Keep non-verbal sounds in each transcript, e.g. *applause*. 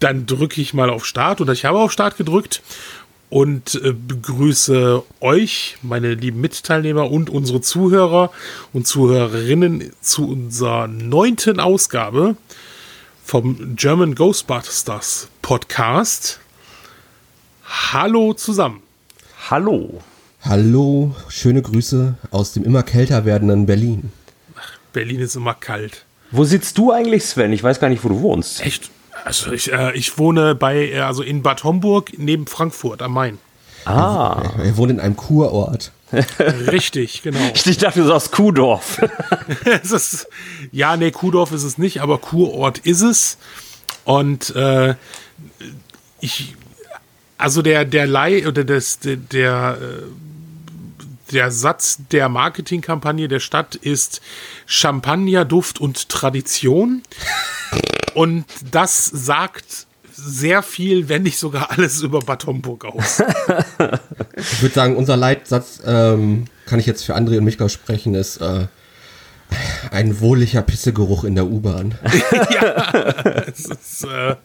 dann drücke ich mal auf Start oder ich habe auf Start gedrückt und äh, begrüße euch, meine lieben Mitteilnehmer und unsere Zuhörer und Zuhörerinnen zu unserer neunten Ausgabe vom German Ghostbusters Podcast. Hallo zusammen. Hallo. Hallo, schöne Grüße aus dem immer kälter werdenden Berlin. Berlin ist immer kalt. Wo sitzt du eigentlich, Sven? Ich weiß gar nicht, wo du wohnst. Echt? Also ich, äh, ich wohne bei, äh, also in Bad Homburg neben Frankfurt am Main. Ah. Er, er wohnt in einem Kurort. *laughs* Richtig, genau. Ich dachte, du sagst Kuhdorf. *laughs* es ist, ja, nee, Kuhdorf ist es nicht, aber Kurort ist es. Und äh, ich, also der, der Leih oder das, der, der, äh, der Satz der Marketingkampagne der Stadt ist Champagner, Duft und Tradition. Und das sagt sehr viel, wenn nicht sogar alles über Bad Homburg aus. *laughs* Ich würde sagen, unser Leitsatz, ähm, kann ich jetzt für André und mich sprechen, ist äh, ein wohliger Pissegeruch in der U-Bahn. *laughs* ja, es ist, äh,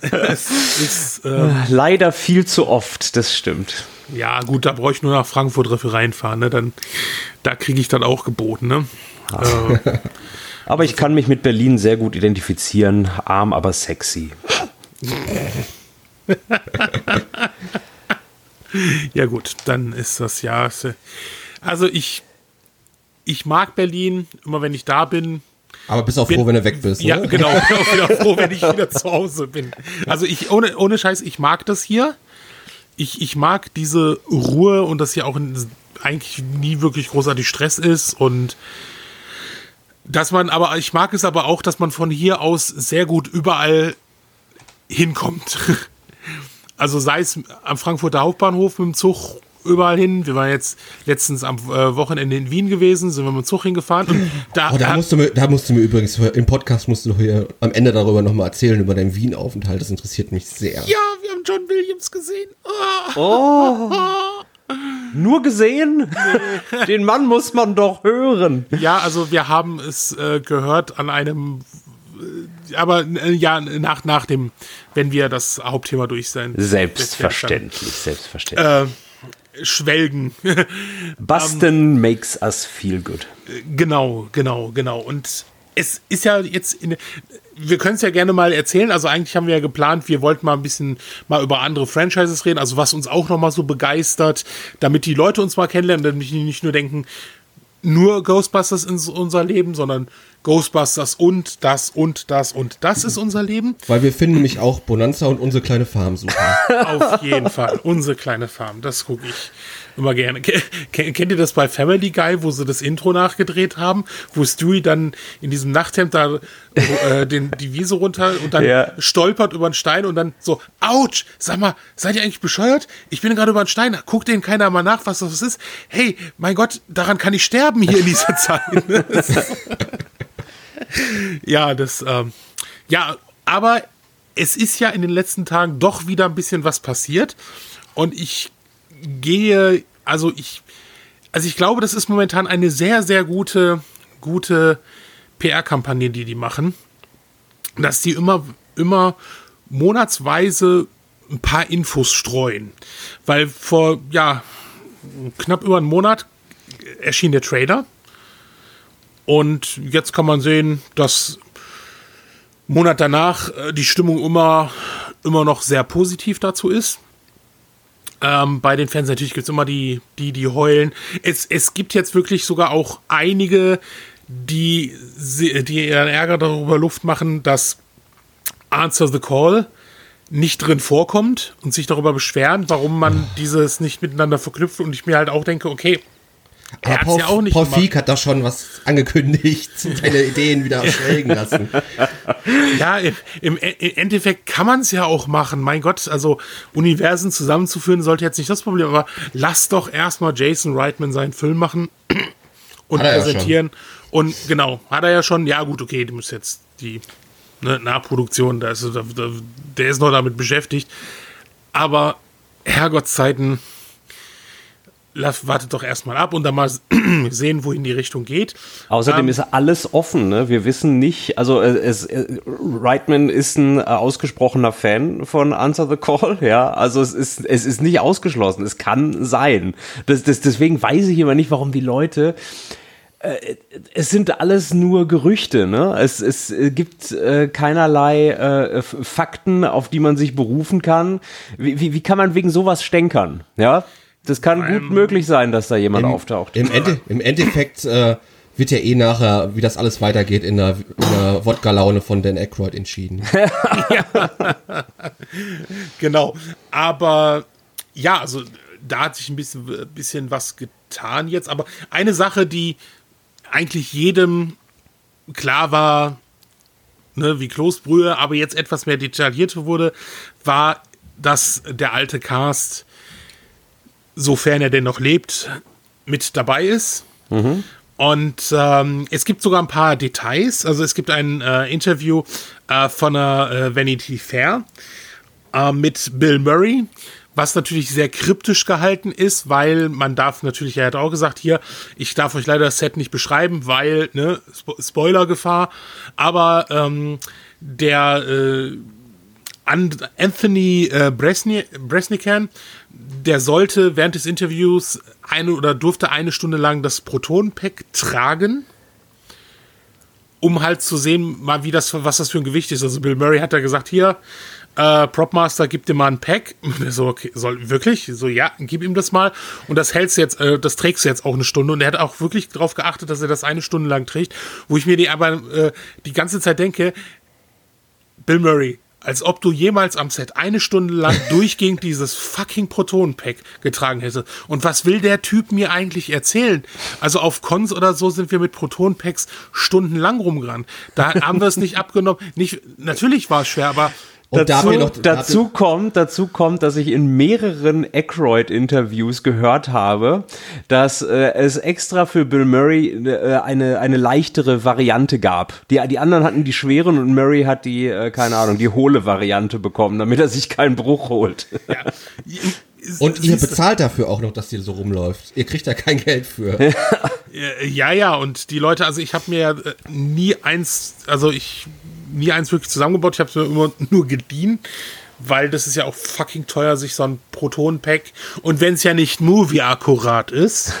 es ist äh, Leider viel zu oft, das stimmt. Ja gut, da brauche ich nur nach Frankfurt dafür reinfahren, ne? Dann, da kriege ich dann auch geboten, ne? Äh, *laughs* Aber ich kann mich mit Berlin sehr gut identifizieren. Arm, aber sexy. *laughs* Ja, gut, dann ist das ja. Also ich, ich mag Berlin, immer wenn ich da bin. Aber bist auch Bin- froh, wenn du weg bist. Ja, ne? genau. *laughs* Bin auch wieder froh, wenn ich wieder zu Hause bin. Also ich, ohne, ohne Scheiß, ich mag das hier. Ich, ich mag diese Ruhe und dass hier auch eigentlich nie wirklich großartig Stress ist und dass man, aber ich mag es aber auch, dass man von hier aus sehr gut überall hinkommt. *laughs* Also sei es am Frankfurter Hauptbahnhof mit dem Zug überall hin. Wir waren jetzt letztens am äh, Wochenende in Wien gewesen, sind wir mit dem Zug hingefahren. Und da, Oh, da, musst du mir, da musst du mir übrigens, im Podcast musst du hier am Ende darüber nochmal erzählen, über deinen Wien-Aufenthalt. Das interessiert mich sehr. ja, wir haben John Williams gesehen. Ah. Nur gesehen? Den Mann muss man doch hören. Ja, also wir haben es äh, gehört an einem, äh, aber äh, ja, nach, nach dem, wenn wir das Hauptthema durch sein. Selbstverständlich, selbstverständlich. Äh, Schwelgen. *laughs* Boston makes us feel good. Genau, genau, genau. Und es ist ja jetzt, in, wir können es ja gerne mal erzählen. Also eigentlich haben wir ja geplant, wir wollten mal ein bisschen mal über andere Franchises reden, also was uns auch noch mal so begeistert, damit die Leute uns mal kennenlernen, damit die nicht nur denken, nur Ghostbusters ist unser Leben, sondern Ghostbusters und das und das und das ist unser Leben. Weil wir finden nämlich auch Bonanza und unsere kleine Farm super. *laughs* Auf jeden Fall. Unsere kleine Farm. Das gucke ich immer gerne. Ke- ke- Kennt ihr das bei Family Guy, wo sie das Intro nachgedreht haben, wo Stewie dann in diesem Nachthemd da äh, den, die Wiese runter und dann Ja. stolpert über einen Stein und dann so, ouch, sag mal, seid ihr eigentlich bescheuert? Ich bin gerade über einen Stein, guckt denen keiner mal nach, was das ist. Hey, mein Gott, daran kann ich sterben hier in dieser Zeit. *laughs* Ja, das, ähm, ja, aber es ist ja in den letzten Tagen doch wieder ein bisschen was passiert. Und ich gehe, also ich, also ich glaube, das ist momentan eine sehr, sehr gute, gute PR-Kampagne, die die machen. Dass die immer, immer monatsweise ein paar Infos streuen. Weil vor, ja, knapp über einen Monat erschien der Trailer. Und jetzt kann man sehen, dass Monat danach äh, die Stimmung immer, immer noch sehr positiv dazu ist. Ähm, bei den Fans natürlich gibt es immer die, die, die heulen. Es, es gibt jetzt wirklich sogar auch einige, die, die ihren Ärger darüber Luft machen, dass Answer the Call nicht drin vorkommt und sich darüber beschweren, warum man dieses nicht miteinander verknüpft. Und ich mir halt auch denke, okay, Aber Paul, ja auch nicht Paul. Feig hat da schon was angekündigt, *laughs* seine Ideen wieder schwelgen lassen. *laughs* Ja, im, im im Endeffekt kann man es ja auch machen. Mein Gott, also Universen zusammenzuführen sollte jetzt nicht das Problem, aber lass doch erstmal Jason Reitman seinen Film machen *clears throat* und er ja präsentieren. Und genau, hat er ja schon. Ja, gut, okay, du musst jetzt die ne, Nachproduktion, da ist, da, da, der ist noch damit beschäftigt. Aber Herrgottszeiten, lass, wartet doch erstmal ab und dann mal *clears throat* sehen, wohin die Richtung geht. Außerdem ähm, ist alles offen. Ne? Wir wissen nicht, also äh, es, äh, Reitman ist ein äh, ausgesprochener Fan von Answer the Call, *laughs* ja. Also es ist, es ist nicht ausgeschlossen. Es kann sein. Das, das, deswegen weiß ich immer nicht, warum die Leute es sind alles nur Gerüchte, ne? Es, es gibt äh, keinerlei äh, Fakten, auf die man sich berufen kann. Wie, wie, wie kann man wegen sowas stänkern? Ja, das kann gut möglich sein, dass da jemand im, auftaucht. Im, Ende, im Endeffekt äh, wird ja eh nachher, wie das alles weitergeht, in der, in der Wodka-Laune von Dan Aykroyd entschieden. ja. *laughs* genau. Aber ja, also da hat sich ein bisschen, bisschen was getan jetzt. Aber eine Sache, die eigentlich jedem klar war, ne, wie Kloßbrühe, aber jetzt etwas mehr detailliert wurde, war, dass der alte Cast sofern er denn noch lebt, mit dabei ist. Mhm. Und ähm, es gibt sogar ein paar Details. Also es gibt ein äh, Interview äh, von der äh, Vanity Fair äh, mit Bill Murray, was natürlich sehr kryptisch gehalten ist, weil man darf natürlich, er hat auch gesagt, hier, ich darf euch leider das Set nicht beschreiben, weil, ne, Spo Spoilergefahr, aber ähm, der äh, Anthony äh, Bresni Bresnikan, der sollte während des Interviews eine oder durfte eine Stunde lang das Proton-Pack tragen, um halt zu sehen, mal wie das, was das für ein Gewicht ist. Also Bill Murray hat da gesagt, hier, äh, Propmaster, gib dir mal ein Pack. *laughs* So, okay, soll wirklich? So, ja, gib ihm das mal. Und das hältst jetzt, äh, das trägst du jetzt auch eine Stunde. Und er hat auch wirklich darauf geachtet, dass er das eine Stunde lang trägt, wo ich mir die aber äh, die ganze Zeit denke, Bill Murray, als ob du jemals am Set eine Stunde lang *laughs* durchgehend dieses fucking Protonenpack getragen hättest. Und was will der Typ mir eigentlich erzählen? Also auf Cons oder so sind wir mit Protonenpacks stundenlang rumgerannt. Da haben wir es nicht *laughs* abgenommen. Nicht, natürlich war es schwer, aber und dazu, da noch, dazu kommt, dazu kommt, dass ich in mehreren Aykroyd-Interviews gehört habe, dass äh, es extra für Bill Murray äh, eine, eine leichtere Variante gab. Die, die anderen hatten die schweren und Murray hat die, äh, keine Ahnung, die hohle Variante bekommen, damit er sich keinen Bruch holt. Ja. *laughs* Und ihr bezahlt dafür auch noch, dass ihr so rumläuft. Ihr kriegt da kein Geld für. *laughs* ja, ja, und die Leute, also ich habe mir äh, nie eins, also ich nie eins wirklich zusammengebaut. Ich habe es mir immer *laughs* nur geliehen, weil das ist ja auch fucking teuer, sich so ein Proton-Pack. Und wenn es ja nicht movie-akkurat ist,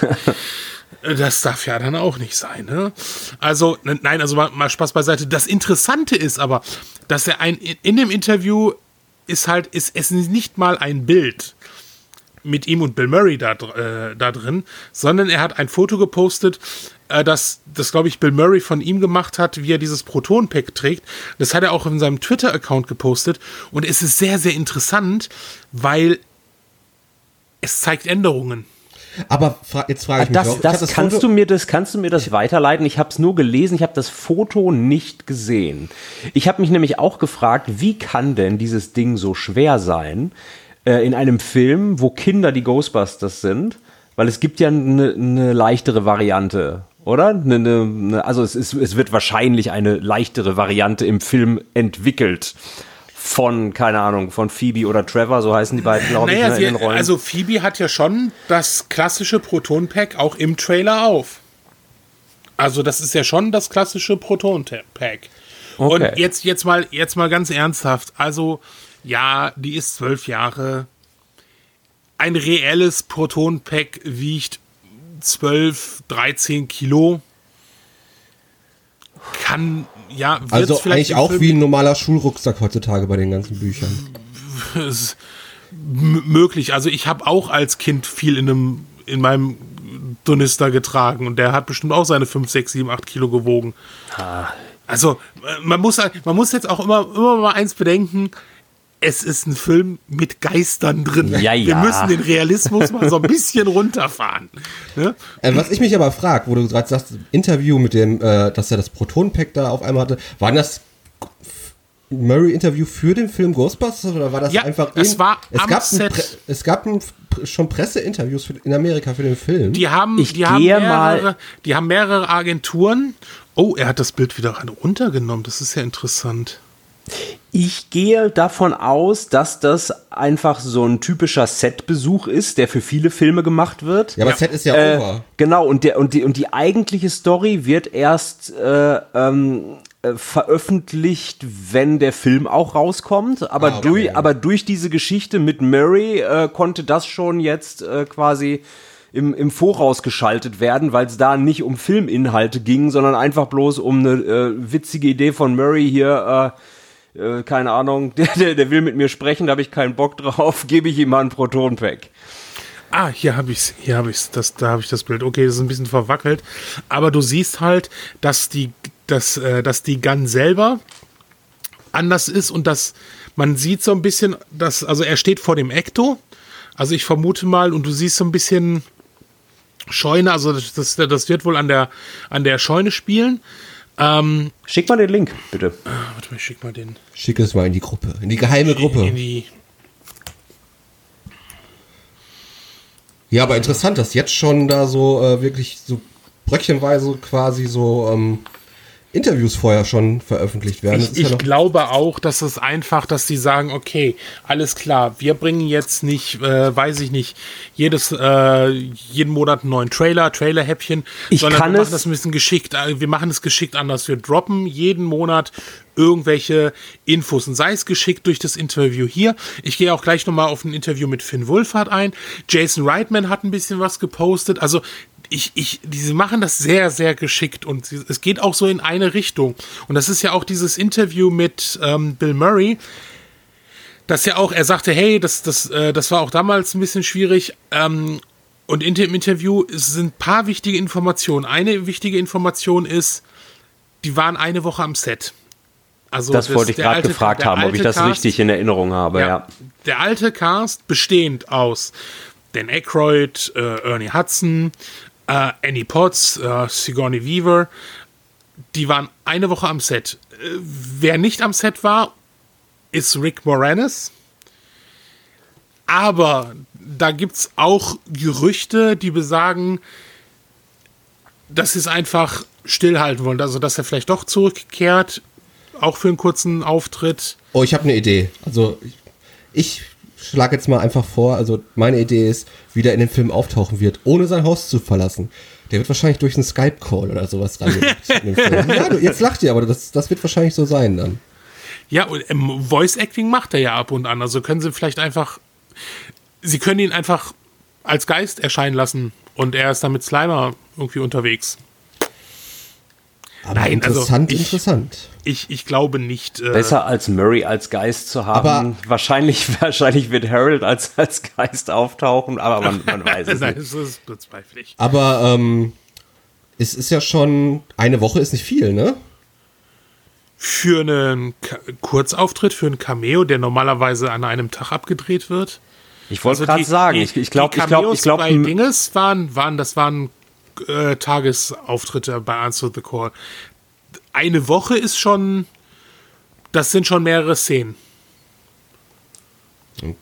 *laughs* das darf ja dann auch nicht sein. Ne? Also, nein, also mal, mal Spaß beiseite. Das Interessante ist aber, dass er ein, in dem Interview ist halt, ist es nicht mal ein Bild mit ihm und Bill Murray da, äh, da drin, sondern er hat ein Foto gepostet, äh, das, das glaube ich, Bill Murray von ihm gemacht hat, wie er dieses Proton-Pack trägt. Das hat er auch in seinem Twitter-Account gepostet. Und es ist sehr, sehr interessant, weil es zeigt Änderungen. Aber fra jetzt frage ich mich, das, das, das kannst du mir das kannst du mir das weiterleiten? Ich habe es nur gelesen, ich habe das Foto nicht gesehen. Ich habe mich nämlich auch gefragt, wie kann denn dieses Ding so schwer sein äh, in einem Film, wo Kinder die Ghostbusters sind? Weil es gibt ja eine ne leichtere Variante oder? Ne, ne, also es, ist, es wird wahrscheinlich eine leichtere Variante im Film entwickelt von, keine Ahnung, von Phoebe oder Trevor, so heißen die beiden, glaube naja, ich, ne, sie, in den Rollen. Also Phoebe hat ja schon das klassische Proton-Pack auch im Trailer auf. Also das ist ja schon das klassische Proton-Pack. Okay. Und jetzt, jetzt, mal, jetzt mal ganz ernsthaft. Also ja, die ist zwölf Jahre. Ein reelles Proton-Pack wiegt 12, 13 Kilo. Kann, ja, Also eigentlich auch Film wie ein normaler Schulrucksack heutzutage bei den ganzen Büchern. möglich. Also ich habe auch als Kind viel in einem, in meinem Dunister getragen und der hat bestimmt auch seine 5, 6, 7, 8 Kilo gewogen. Ah. Also man muss, man muss jetzt auch immer, immer mal eins bedenken, es ist ein Film mit Geistern drin. Ja, ja. Wir müssen den Realismus mal so ein bisschen runterfahren. Ne? Äh, was ich mich aber frage, wo du gerade sagst, Interview mit dem, äh, dass er das Proton-Pack da auf einmal hatte, waren das Murray-Interview für den Film Ghostbusters oder war das ja, einfach in, es war es gab Set. es gab ein, schon Presseinterviews in Amerika für den Film. Die haben, ich die haben mehrere, die haben mehrere Agenturen. Oh, er hat das Bild wieder runtergenommen. Das ist ja interessant. Ich gehe davon aus, dass das einfach so ein typischer Set-Besuch ist, der für viele Filme gemacht wird. Ja, aber Set ist ja Äh, over. genau, und, der, und, die, und die eigentliche Story wird erst äh, ähm, äh, veröffentlicht, wenn der Film auch rauskommt. Aber, Ah, okay. durch, aber durch diese Geschichte mit Murray äh, konnte das schon jetzt äh, quasi im, im Voraus geschaltet werden, weil es da nicht um Filminhalte ging, sondern einfach bloß um eine äh, witzige Idee von Murray hier. Äh, äh, keine Ahnung, *laughs* der, der, der will mit mir sprechen, da habe ich keinen Bock drauf, *laughs* gebe ich ihm mal ein Proton-Pack. Ah, hier habe ich's, hier habe ich's, das, da habe ich das Bild. Okay, das ist ein bisschen verwackelt, aber du siehst halt, dass die, dass, äh, dass die Gun selber anders ist und dass man sieht so ein bisschen, dass, also er steht vor dem Ecto, also ich vermute mal, und du siehst so ein bisschen Scheune, also das, das, das wird wohl an der, an der Scheune spielen. Ähm, Schick mal den Link, bitte. warte mal, ich schick mal den Schick es mal in die Gruppe, in die geheime in Gruppe. die, Ja, aber interessant, dass jetzt schon da so äh, wirklich so bröckchenweise quasi so ähm, Interviews vorher schon veröffentlicht werden. Ich, ja ich noch- glaube auch, dass es einfach, dass die sagen, okay, alles klar, wir bringen jetzt nicht, äh, weiß ich nicht, jedes, äh, jeden Monat einen neuen Trailer, Trailer-Häppchen, Ich sondern kann wir es- machen das ein bisschen geschickt, äh, wir machen es geschickt anders. Wir droppen jeden Monat irgendwelche Infos und sei es geschickt durch das Interview hier. Ich gehe auch gleich nochmal auf ein Interview mit Finn Wolfhard ein. Jason Reitman hat ein bisschen was gepostet. Also ich, ich, diese machen das sehr, sehr geschickt und sie- es geht auch so in eine Richtung. Und das ist ja auch dieses Interview mit ähm, Bill Murray, das ja auch, er sagte, hey, das, das, äh, das war auch damals ein bisschen schwierig. Ähm, und in dem Interview sind ein paar wichtige Informationen. Eine wichtige Information ist, die waren eine Woche am Set. Also Das, wollte ich gerade gefragt haben, ob ich das Cast- richtig in Erinnerung habe. Ja. Der alte Cast bestehend aus Dan Aykroyd, äh, Ernie Hudson, äh, Annie Potts, äh, Sigourney Weaver, die waren eine Woche am Set. Äh, wer nicht am Set war, ist Rick Moranis. Aber da gibt es auch Gerüchte, die besagen, dass sie es einfach stillhalten wollen. Also, dass er vielleicht doch zurückkehrt, auch für einen kurzen Auftritt. Oh, ich habe eine Idee. Also ich, ich schlage jetzt mal einfach vor, also meine Idee ist, wie der in dem Film auftauchen wird, ohne sein Haus zu verlassen. Der wird wahrscheinlich durch einen Skype-Call oder sowas *laughs* den Film. Ja, du, jetzt lacht ihr, aber das, das wird wahrscheinlich so sein dann. Ja, und ähm, Voice Acting macht er ja ab und an. Also können sie vielleicht einfach. Sie können ihn einfach als Geist erscheinen lassen und er ist dann mit Slimer irgendwie unterwegs. Aber Nein, also interessant, ich- interessant. Ich, ich glaube nicht. Äh, Besser als Murray als Geist zu haben. Aber- wahrscheinlich, *laughs* wahrscheinlich wird Harold als, als Geist auftauchen, aber man, man *laughs* weiß es Nein, nicht. das ist bezweiflich. Aber ähm, es ist ja schon, eine Woche ist nicht viel, ne? Für einen Ka Kurzauftritt, für einen Cameo, der normalerweise an einem Tag abgedreht wird. Ich wollte Also gerade sagen, die- ich, ich glaube, die ich glaube, Cameos ich glaube, bei Dinges waren, waren, das waren äh, Tagesauftritte bei Answer the Call. Eine Woche ist schon, das sind schon mehrere Szenen.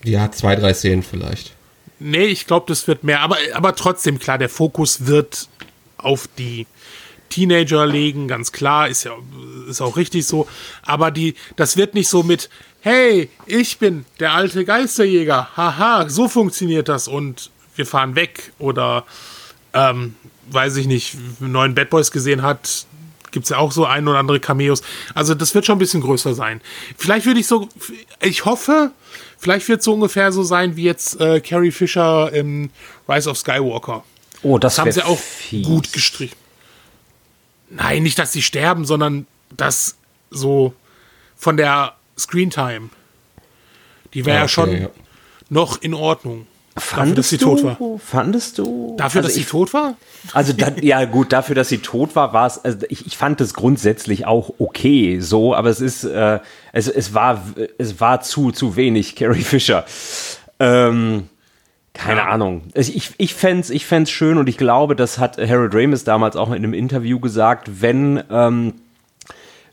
Ja, zwei, drei Szenen vielleicht. Nee, ich glaube, das wird mehr, aber, aber trotzdem klar, der Fokus wird auf die Teenager legen, ganz klar, ist ja ist auch richtig so, aber die das wird nicht so mit hey, ich bin der alte Geisterjäger. Haha, so funktioniert das und wir fahren weg oder ähm, weiß ich nicht, neuen Bad Boys gesehen hat, gibt es ja auch so ein oder andere Cameos. Also das wird schon ein bisschen größer sein. Vielleicht würde ich so, ich hoffe, vielleicht wird es so ungefähr so sein wie jetzt äh, Carrie Fisher im Rise of Skywalker. oh, das, Das haben sie auch fies. gut gestrichen. Nein, nicht, dass sie sterben, sondern das so von der Screentime. Die wäre Ja, ja okay, schon ja. noch in Ordnung. Dafür, dass Fandest sie du? tot war. Fandest du? Dafür, Also dass sie ich- tot war? Also dann, ja gut, dafür, dass sie tot war, war es. Also ich, ich fand es grundsätzlich auch okay, so, aber es ist, äh, es, es war, es war zu zu wenig Carrie Fisher. Ähm, keine Ja. Ahnung. Ich, ich fänd's, ich fänd's schön und ich glaube, das hat Harold Ramis damals auch in einem Interview gesagt, wenn ähm,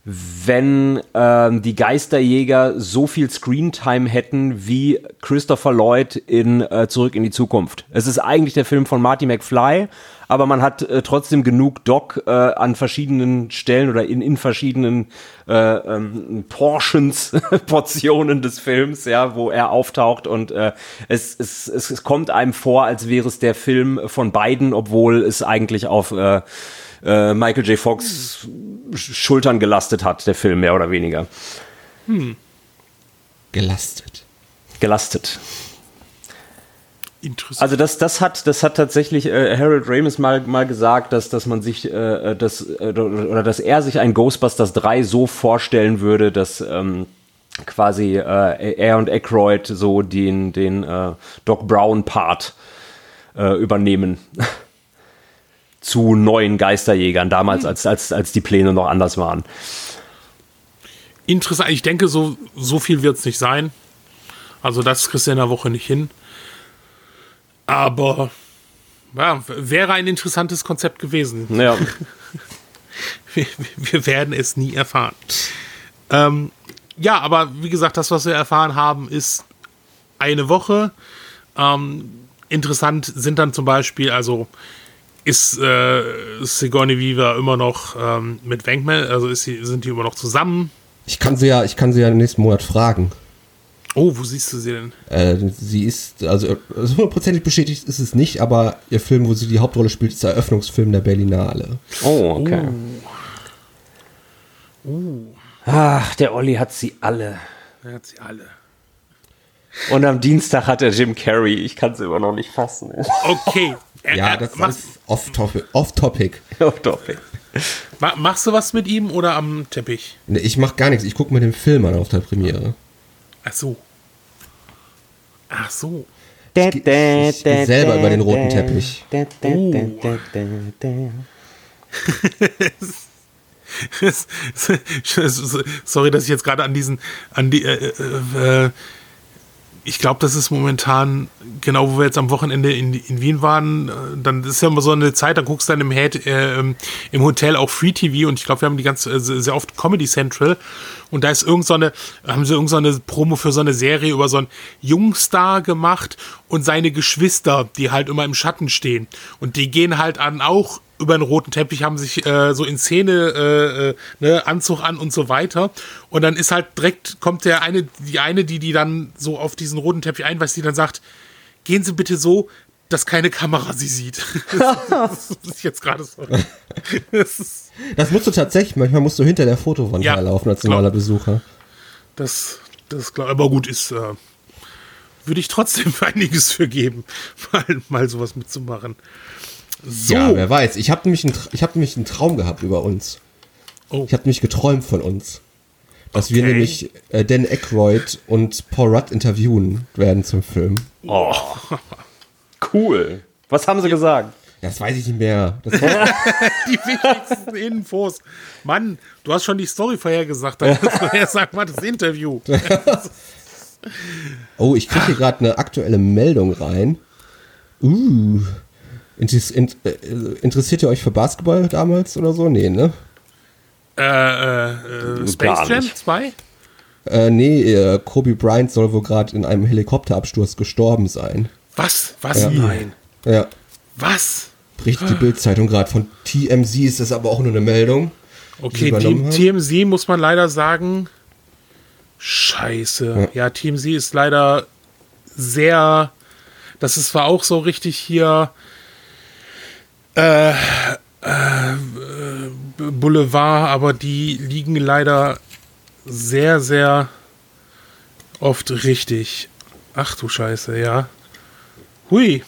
wenn ähm, die Geisterjäger so viel Screentime hätten wie Christopher Lloyd in äh, Zurück in die Zukunft. Es ist eigentlich der Film von Marty McFly, aber man hat äh, trotzdem genug Doc äh, an verschiedenen Stellen oder in, in verschiedenen äh, ähm, Portions, *laughs* Portionen des Films, ja, wo er auftaucht und äh, es, es, es, es kommt einem vor, als wäre es der Film von beiden, obwohl es eigentlich auf äh, äh, Michael J. Fox Schultern gelastet hat, der Film, mehr oder weniger. Gelastet. Gelastet. Interessant. Also das, das hat, das hat tatsächlich äh, Harold Ramis mal, mal gesagt, dass, dass man sich, äh, dass, äh, oder dass er sich ein Ghostbusters 3 so vorstellen würde, dass ähm, quasi äh, er und Aykroyd so den, den äh, Doc Brown Part äh, übernehmen. *laughs* Zu neuen Geisterjägern, damals, als, als, als die Pläne noch anders waren. Interessant. Ich denke, so, so viel wird es nicht sein. Also das kriegst du in der Woche nicht hin. Aber ja, wäre ein interessantes Konzept gewesen. Ja. *laughs* Wir, wir werden es nie erfahren. Ähm, ja, aber wie gesagt, das, was wir erfahren haben, ist eine Woche. Ähm, interessant sind dann zum Beispiel, also ist äh, Sigourney Weaver immer noch ähm, mit Wenkman, also ist sie, sind die immer noch zusammen? Ich kann sie ja, ich kann sie ja nächsten Monat fragen. Oh, wo siehst du sie denn? Äh, sie ist, also also hundertprozentig bestätigt ist es nicht, aber ihr Film, wo sie die Hauptrolle spielt, ist der Eröffnungsfilm der Berlinale. Oh, okay. Ach, der Olli hat sie alle. Er hat sie alle. Und am Dienstag hat er Jim Carrey. Ich kann es immer noch nicht fassen. Okay. Er, Ja, das mach, ist off-topic. *laughs* Off-topic. Auf Topic. ma, machst du was mit ihm oder am Teppich? Nee, ich mach gar nichts. Ich gucke mir den Film an auf der Premiere. Ach so. Ach so. Ich gehe selber über den roten Teppich. Sorry, dass ich jetzt gerade an diesen, an die, äh, äh, äh, ich glaube, das ist momentan, genau wo wir jetzt am Wochenende in, in Wien waren, äh, dann ist ja immer so eine Zeit, dann guckst du dann im, Head, äh, im Hotel auch Free TV und ich glaube, wir haben die ganz äh, sehr oft Comedy Central und da ist irgend so eine, haben sie irgend so Promo für so eine Serie über so einen Jungstar gemacht und seine Geschwister, die halt immer im Schatten stehen und die gehen halt an auch über den roten Teppich, haben sich äh, so in Szene, äh, äh, ne, Anzug an und so weiter. Und dann ist halt direkt, kommt der eine, die eine, die die dann so auf diesen roten Teppich einweist, die dann sagt, gehen Sie bitte so, dass keine Kamera sie sieht. *laughs* das ist jetzt gerade so. Das, musst du tatsächlich, manchmal musst du hinter der Fotowand Ja, herlaufen als normaler Besucher. das, das klar. Aber gut, ist, äh, würde ich trotzdem *laughs* einiges für geben, mal, mal sowas mitzumachen. So. Ja, wer weiß. Ich habe nämlich, einen ich hab nämlich einen Traum gehabt über uns. Oh. Ich habe nämlich geträumt von uns. Dass wir Okay. nämlich äh, Dan Aykroyd und Paul Rudd interviewen werden zum Film. Oh. *laughs* Cool. Was haben sie gesagt? Das weiß ich nicht mehr. Das *laughs* die wichtigsten Infos. Mann, du hast schon die Story vorhergesagt. Dann ja sagen, was das Interview. *laughs* oh, ich kriege hier gerade eine aktuelle Meldung rein. Uh. Äh, interessiert ihr euch für Basketball damals oder so? Nee, ne? Äh, äh, äh, Space Jam nicht. 2? Äh, nee, äh, Kobe Bryant soll wohl gerade in einem Helikopterabsturz gestorben sein. Was? Was? Ja. Nein. Ja. Was? Berichtet die Bildzeitung gerade von TMZ, ist das aber auch nur eine Meldung. Okay. TMZ muss man leider sagen. Scheiße. Ja, TMZ ist leider sehr. Das ist zwar auch so richtig hier. Äh, äh, Boulevard, aber die liegen leider sehr, sehr oft richtig. Ach du Scheiße, ja. Hui.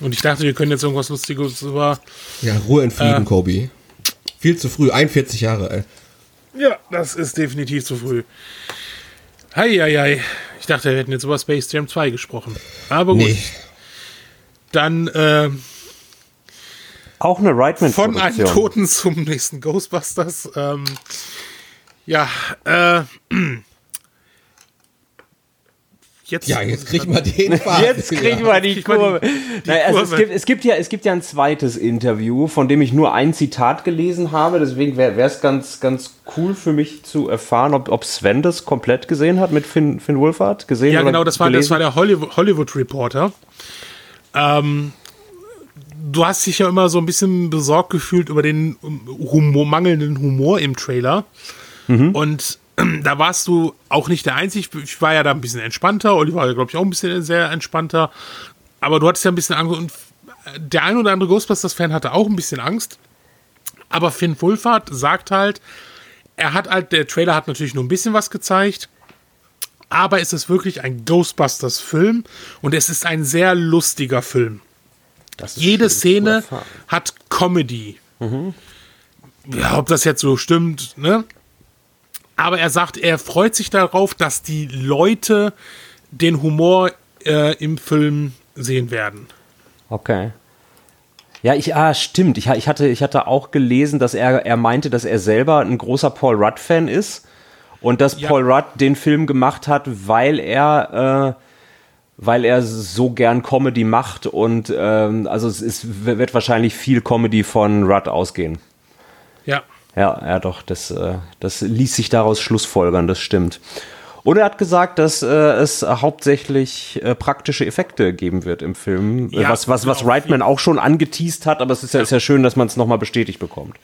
Und ich dachte, wir können jetzt irgendwas Lustiges über. Ja, Ruhe in Frieden, Äh. Kobe. Viel zu früh, 41 Jahre alt. Ja, das ist definitiv zu früh. Heieiei. Ich dachte, wir hätten jetzt über Space Jam 2 gesprochen. Aber gut. Nee. Dann äh, Auch eine von Reitman-Produktion. einem Toten zum nächsten Ghostbusters. Ähm, ja, äh, jetzt, Ja, jetzt kriegen wir den Faden. *laughs* Jetzt kriegen wir die Kurve. die- die Naja, also es, gibt, es, gibt ja, es gibt ja ein zweites Interview, von dem ich nur ein Zitat gelesen habe. Deswegen wäre es ganz, ganz cool für mich zu erfahren, ob, ob Sven das komplett gesehen hat mit Finn, Finn Wolfhard. Gesehen Ja, oder genau, das war, das war der Hollywood, Hollywood Reporter. Ähm, du hast dich ja immer so ein bisschen besorgt gefühlt über den Humor, mangelnden Humor im Trailer. Mhm. Und *clears throat* da warst du auch nicht der Einzige. Ich war ja da ein bisschen entspannter. Oliver war, glaube ich, auch ein bisschen sehr entspannter. Aber du hattest ja ein bisschen Angst. Und der ein oder andere Ghostbusters-Fan hatte auch ein bisschen Angst. Aber Finn Wulfahrt sagt halt, er hat halt, der Trailer hat natürlich nur ein bisschen was gezeigt. Aber es ist wirklich ein Ghostbusters-Film und es ist ein sehr lustiger Film. Jede Szene hat Comedy. Mhm. Ja, ob das jetzt so stimmt, ne? Aber er sagt, er freut sich darauf, dass die Leute den Humor äh, im Film sehen werden. Okay. Ja, ich, ah, stimmt. Ich, ich, hatte, ich hatte auch gelesen, dass er, er meinte, dass er selber ein großer Paul Rudd-Fan ist und dass ja. Paul Rudd den Film gemacht hat, weil er, äh, weil er so gern Comedy macht und ähm, also es ist, wird wahrscheinlich viel Comedy von Rudd ausgehen. Ja. Ja, ja, doch, das, äh, das ließ sich daraus schlussfolgern, das stimmt. Und er hat gesagt, dass äh, es hauptsächlich äh, praktische Effekte geben wird im Film, ja, was, was, was Reitman auch schon angeteased hat, aber es ist ja, ist ja schön, dass man es nochmal bestätigt bekommt.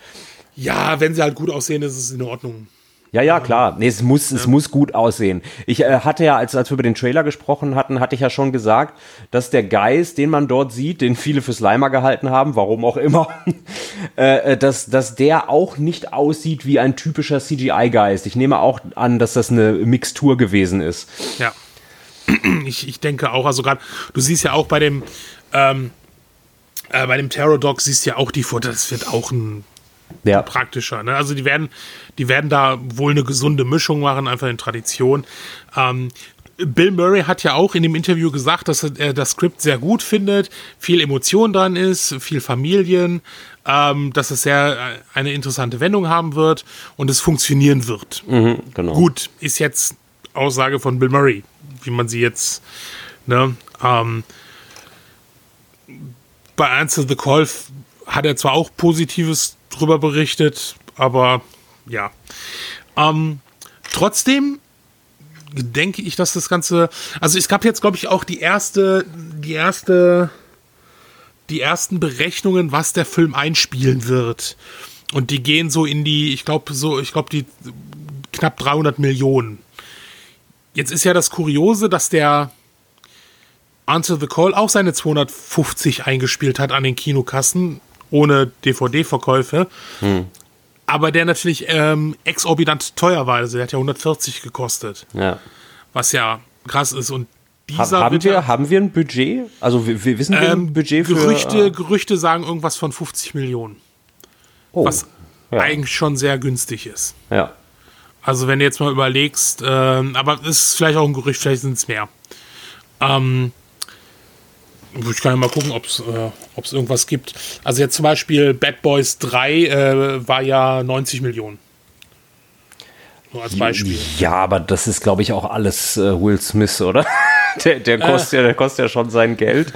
Ja, wenn sie halt gut aussehen, ist es in Ordnung. Ja, ja, klar. Nee, es muss, ja. es muss gut aussehen. Ich äh, hatte ja, als, als wir über den Trailer gesprochen hatten, hatte ich ja schon gesagt, dass der Geist, den man dort sieht, den viele für Slimer gehalten haben, warum auch immer, *laughs* äh, äh, dass, dass der auch nicht aussieht wie ein typischer CGI-Geist. Ich nehme auch an, dass das eine Mixtur gewesen ist. Ja. *clears throat* Ich, ich denke auch, also gerade, du siehst ja auch bei dem, ähm, äh, bei dem Terror Dog siehst ja auch die Fotos, das wird auch ein ja. praktischer. Ne? Also die werden, die werden da wohl eine gesunde Mischung machen, einfach in Tradition. Ähm, Bill Murray hat ja auch in dem Interview gesagt, dass er das Skript sehr gut findet, viel Emotion dran ist, viel Familien, ähm, dass es sehr äh, eine interessante Wendung haben wird und es funktionieren wird. Mhm, genau. Gut, ist jetzt Aussage von Bill Murray, wie man sie jetzt, ne, ähm, bei Answer the Call hat er zwar auch Positives drüber berichtet, aber ja. Ähm, trotzdem denke ich, dass das Ganze. Also es gab jetzt, glaube ich, auch die erste, die erste, die ersten Berechnungen, was der Film einspielen wird. Und die gehen so in die, ich glaube, so, ich glaube, die knapp 300 Millionen. Jetzt ist ja das Kuriose, dass der Answer the Call auch seine 250 eingespielt hat an den Kinokassen ohne DVD-Verkäufe. Hm. Aber der natürlich ähm, exorbitant teuer war. Also der hat ja 140 gekostet. Ja. Was ja krass ist. Und dieser haben, wir, haben wir ein Budget? Also wir, wir wissen wir ähm, ein Budget für. Gerüchte, äh, Gerüchte sagen irgendwas von 50 Millionen. Oh, was ja. eigentlich schon sehr günstig ist. Ja. Also wenn du jetzt mal überlegst, ähm, aber es ist vielleicht auch ein Gerücht, vielleicht sind es mehr. Ähm, ich kann ja mal gucken, ob es äh, irgendwas gibt. Also jetzt zum Beispiel Bad Boys 3 äh, war ja 90 Millionen. Nur als Beispiel. Ja, aber das ist, glaube ich, auch alles äh, Will Smith, oder? *laughs* der, der, kostet ja, der kostet ja schon sein Geld.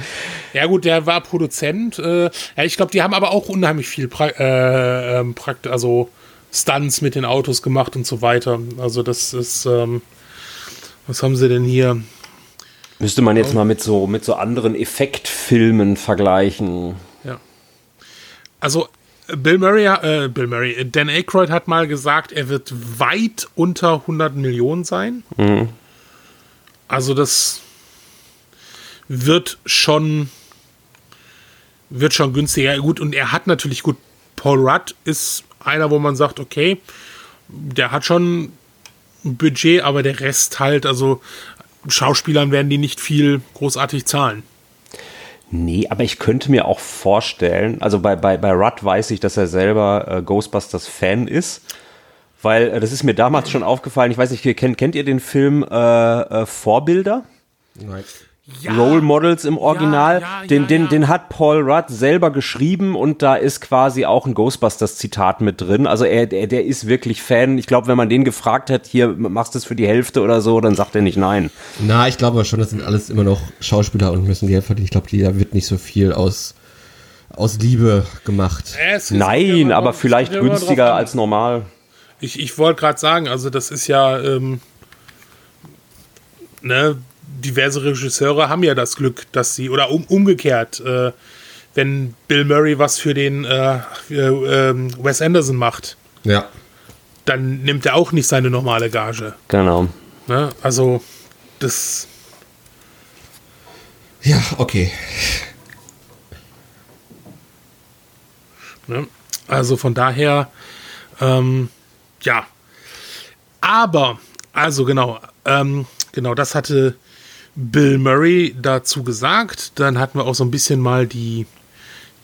Ja, gut, der war Produzent. Äh, ja, ich glaube, die haben aber auch unheimlich viel pra äh, ähm, Prakt also Stunts mit den Autos gemacht und so weiter. Also, das ist. Ähm, was haben sie denn hier? Müsste man jetzt mal mit so, mit so anderen Effektfilmen vergleichen. Ja. Also, Bill Murray, äh, Bill Murray, Dan Aykroyd hat mal gesagt, er wird weit unter 100 Millionen sein. Mhm. Also, das wird schon, wird schon günstiger. Gut, und er hat natürlich gut, Paul Rudd ist einer, wo man sagt, okay, der hat schon ein Budget, aber der Rest halt, also Schauspielern werden die nicht viel großartig zahlen. Nee, aber ich könnte mir auch vorstellen, also bei, bei, bei Rudd weiß ich, dass er selber äh, Ghostbusters-Fan ist. Weil äh, das ist mir damals schon aufgefallen, ich weiß nicht, kennt, kennt ihr den Film äh, äh Vorbilder? Nein ja. Role Models im Original. Ja, ja, den, den, den hat Paul Rudd selber geschrieben und da ist quasi auch ein Ghostbusters-Zitat mit drin. Also er, er, der ist wirklich Fan. Ich glaube, wenn man den gefragt hat, hier machst du es für die Hälfte oder so, dann sagt er nicht nein. Na, ich glaube schon, das sind alles immer noch Schauspieler und müssen Geld verdienen. Ich glaube, da wird nicht so viel aus, aus Liebe gemacht. Nein, aber vielleicht günstiger als normal. Ich, ich wollte gerade sagen, also das ist ja, ähm, ne, diverse Regisseure haben ja das Glück, dass sie, oder um, umgekehrt, äh, wenn Bill Murray was für den äh, äh, ähm, Wes Anderson macht, Ja. dann nimmt er auch nicht seine normale Gage. Genau. Ne? Also, das. Ja, okay. Ne? Also von daher, ähm, ja. Aber, also genau, ähm, genau, das hatte Bill Murray dazu gesagt. Dann hatten wir auch so ein bisschen mal die,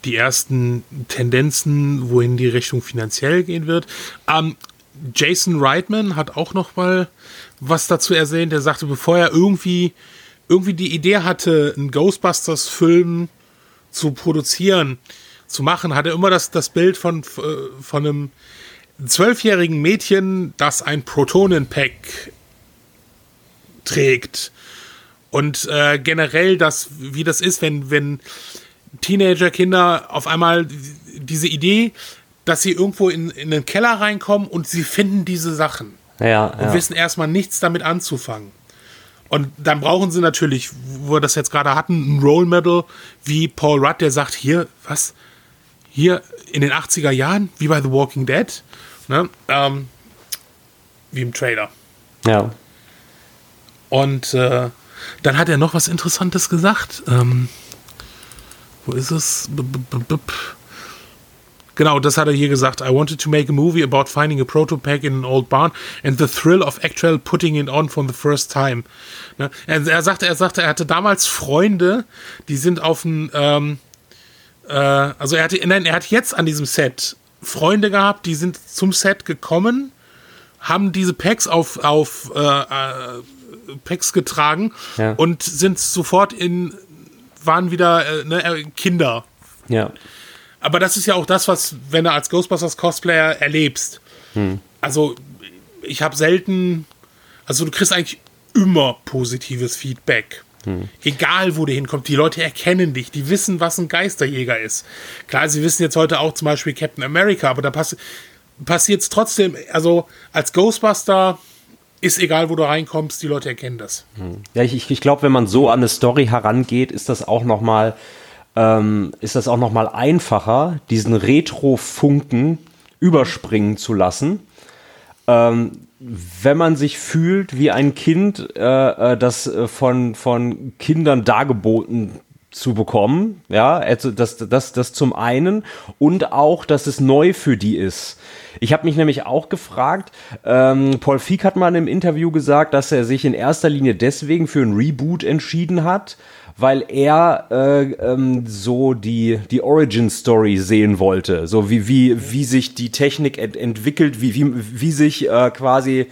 die ersten Tendenzen, wohin die Richtung finanziell gehen wird. Ähm, Jason Reitman hat auch noch mal was dazu ersehen. Der sagte, bevor er irgendwie, irgendwie die Idee hatte, einen Ghostbusters-Film zu produzieren, zu machen, hat er immer das, das Bild von, äh, von einem zwölfjährigen Mädchen, das ein Protonenpack trägt. Und äh, generell das, wie das ist, wenn, wenn Teenager-Kinder auf einmal diese Idee, dass sie irgendwo in, in den Keller reinkommen und sie finden diese Sachen Ja, und ja. wissen erstmal nichts damit anzufangen. Und dann brauchen sie natürlich, wo wir das jetzt gerade hatten, ein Role Model wie Paul Rudd, der sagt, hier, was? Hier in den 80er Jahren, wie bei The Walking Dead, ne? ähm, wie im Trailer. ja. Und äh, dann hat er noch was Interessantes gesagt. Ähm, wo ist es? B -b -b Genau, das hat er hier gesagt. I wanted to make a movie about finding a protopack in an old barn and the thrill of actual putting it on for the first time. Ne? Er, er sagte, er sagte, er hatte damals Freunde, die sind auf ein, ähm, äh, also er hatte, nein, er hat jetzt an diesem Set Freunde gehabt, die sind zum Set gekommen, haben diese Packs auf, auf äh, äh, Packs getragen Ja. und sind sofort in, waren wieder äh, ne, äh, Kinder. Ja. Aber das ist ja auch das, was, wenn du als Ghostbusters Cosplayer erlebst. Also, ich habe selten, also du kriegst eigentlich immer positives Feedback. Egal, wo du hinkommst, die Leute erkennen dich, die wissen, was ein Geisterjäger ist. Klar, sie wissen jetzt heute auch zum Beispiel Captain America, aber da pass passiert es trotzdem, also als Ghostbuster ist egal, wo du reinkommst, die Leute erkennen das. Ja, ich, ich- ich glaube, wenn man so an eine Story herangeht, ist das auch noch mal, ähm, ist das auch noch mal einfacher, diesen Retro-Funken überspringen zu lassen. Ähm, wenn man sich fühlt wie ein Kind, äh, äh, das äh, von, von Kindern dargeboten zu bekommen, ja, also das, das, das zum einen und auch, dass es neu für die ist. Ich habe mich nämlich auch gefragt, ähm, Paul Feig hat mal im Interview gesagt, dass er sich in erster Linie deswegen für ein Reboot entschieden hat, weil er äh, ähm, so die, die Origin-Story sehen wollte. So wie, wie, wie sich die Technik ent entwickelt, wie, wie, wie sich äh, quasi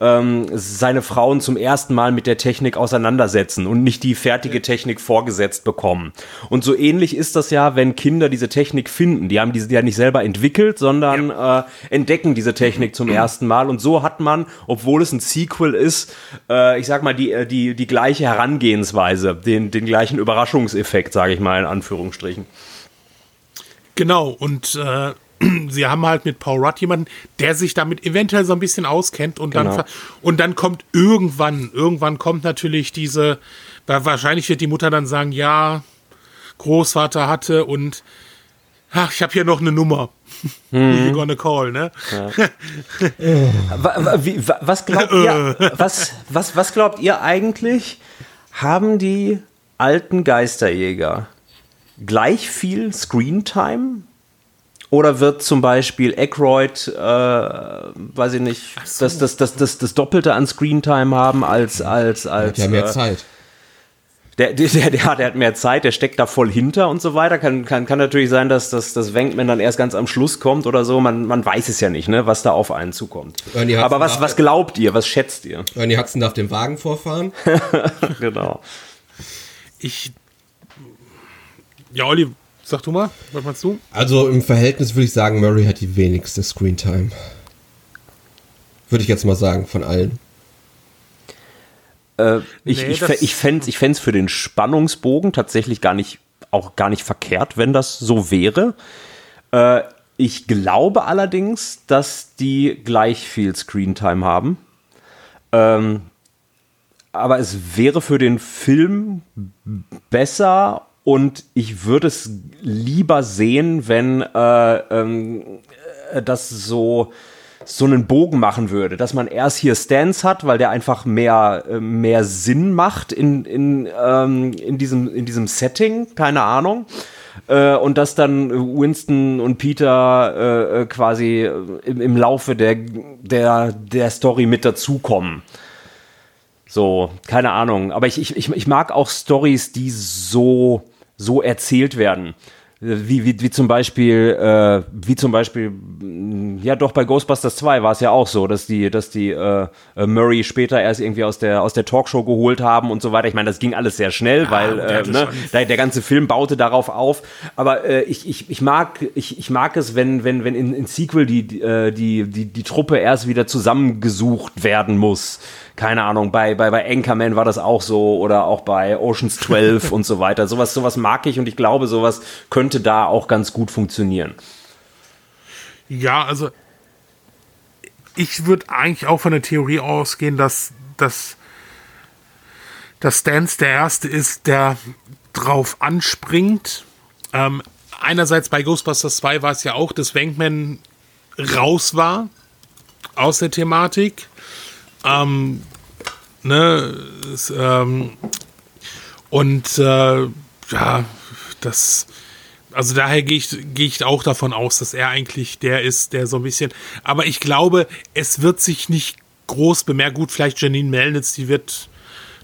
ähm, seine Frauen zum ersten Mal mit der Technik auseinandersetzen und nicht die fertige Technik vorgesetzt bekommen. Und so ähnlich ist das ja, wenn Kinder diese Technik finden. Die haben diese ja nicht selber entwickelt, sondern äh, entdecken diese Technik zum ersten Mal. Und so hat man, obwohl es ein Sequel ist, äh, ich sag mal, die, äh, die, die gleiche Herangehensweise, den, den gleichen Überraschungseffekt, sage ich mal in Anführungsstrichen. Genau, und äh, *clears throat* sie haben halt mit Paul Rudd jemanden, der sich damit eventuell so ein bisschen auskennt und dann Genau. ver- und dann kommt irgendwann, irgendwann kommt natürlich diese, wa- wahrscheinlich wird die Mutter dann sagen, ja, Großvater hatte und ach, ich habe hier noch eine Nummer. *laughs* Who you gonna call, ne? *laughs* Wa- Was glaubt ihr, *laughs* was, was, was glaubt ihr eigentlich, haben die alten Geisterjäger gleich viel Screentime? Oder wird zum Beispiel Aykroyd, äh, weiß ich nicht, das, das, das, das, das Doppelte an Screentime haben als, als, als. Haben mehr äh, Zeit. Der, der, der, der, hat, mehr Zeit, der steckt da voll hinter und so weiter. Kann, kann, kann natürlich sein, dass das, das Wankman dann erst ganz am Schluss kommt oder so. Man, man weiß es ja nicht, ne, was da auf einen zukommt. Aber was, was glaubt ihr? Was schätzt ihr? Ernie Hudson darf den Wagen vorfahren. *laughs* genau. Ich. Ja, Olli, sag du mal, was meinst du? Also im Verhältnis würde ich sagen, Murray hat die wenigste Screentime. Würde ich jetzt mal sagen, von allen. Äh, ich Nee, ich, ich fände ich fänd's für den Spannungsbogen tatsächlich gar nicht, auch gar nicht verkehrt, wenn das so wäre. Äh, ich glaube allerdings, dass die gleich viel Screentime haben. Ähm, aber es wäre für den Film besser Und ich würde es lieber sehen, wenn äh, ähm, äh, das so so einen Bogen machen würde, dass man erst hier Stans hat, weil der einfach mehr, äh, mehr Sinn macht in, in, ähm, in, diesem, in diesem Setting, keine Ahnung. Äh, und dass dann Winston und Peter äh quasi im, im Laufe der, der, der Story mit dazukommen. So, keine Ahnung. Aber ich, ich, ich mag auch Stories, die so, so erzählt werden wie, wie, wie zum Beispiel, äh, wie zum Beispiel, ja doch bei Ghostbusters 2 war es ja auch so, dass die, dass die äh, äh, Murray später erst irgendwie aus der, aus der Talkshow geholt haben und so weiter. Ich meine, das ging alles sehr schnell, ja, weil äh, ne, der, der ganze Film baute darauf auf. Aber äh, ich, ich, ich mag, ich, ich mag es, wenn, wenn, wenn in, in Sequel die, die, äh, die, die, die Truppe erst wieder zusammengesucht werden muss keine Ahnung, bei, bei, bei Anchorman war das auch so oder auch bei Oceans *laughs* 12 und so weiter. Sowas, sowas mag ich und ich glaube, sowas könnte da auch ganz gut funktionieren. Ja, also ich würde eigentlich auch von der Theorie ausgehen, dass, dass, dass Stans der Erste ist, der drauf anspringt. Ähm, einerseits bei Ghostbusters 2 war es ja auch, dass Wankman raus war aus der Thematik. Ähm, ne, es, ähm, und äh, ja, das, also daher gehe ich, gehe ich auch davon aus, dass er eigentlich der ist, der so ein bisschen, aber ich glaube, es wird sich nicht groß bemerken. Gut, vielleicht Janine Melnitz, die wird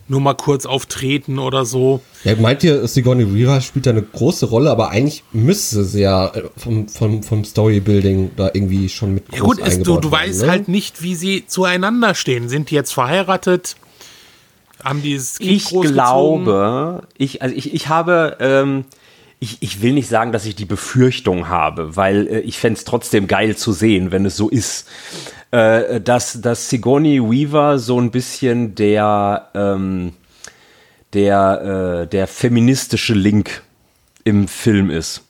nur mal kurz auftreten oder so. Ja, meint ihr, Sigourney Weaver spielt da eine große Rolle, aber eigentlich müsste sie ja äh, vom, vom, vom Storybuilding da irgendwie schon mit Ja gut, es, du, du weißt ne? halt nicht, wie sie zueinander stehen. Sind die jetzt verheiratet? Haben die es Ich glaube, ich, also ich, ich habe, ähm, ich, ich will nicht sagen, dass ich die Befürchtung habe, weil äh, ich fände es trotzdem geil zu sehen, wenn es so ist äh, dass, dass Sigourney Weaver so ein bisschen der, ähm, der, äh, der feministische Link im Film ist.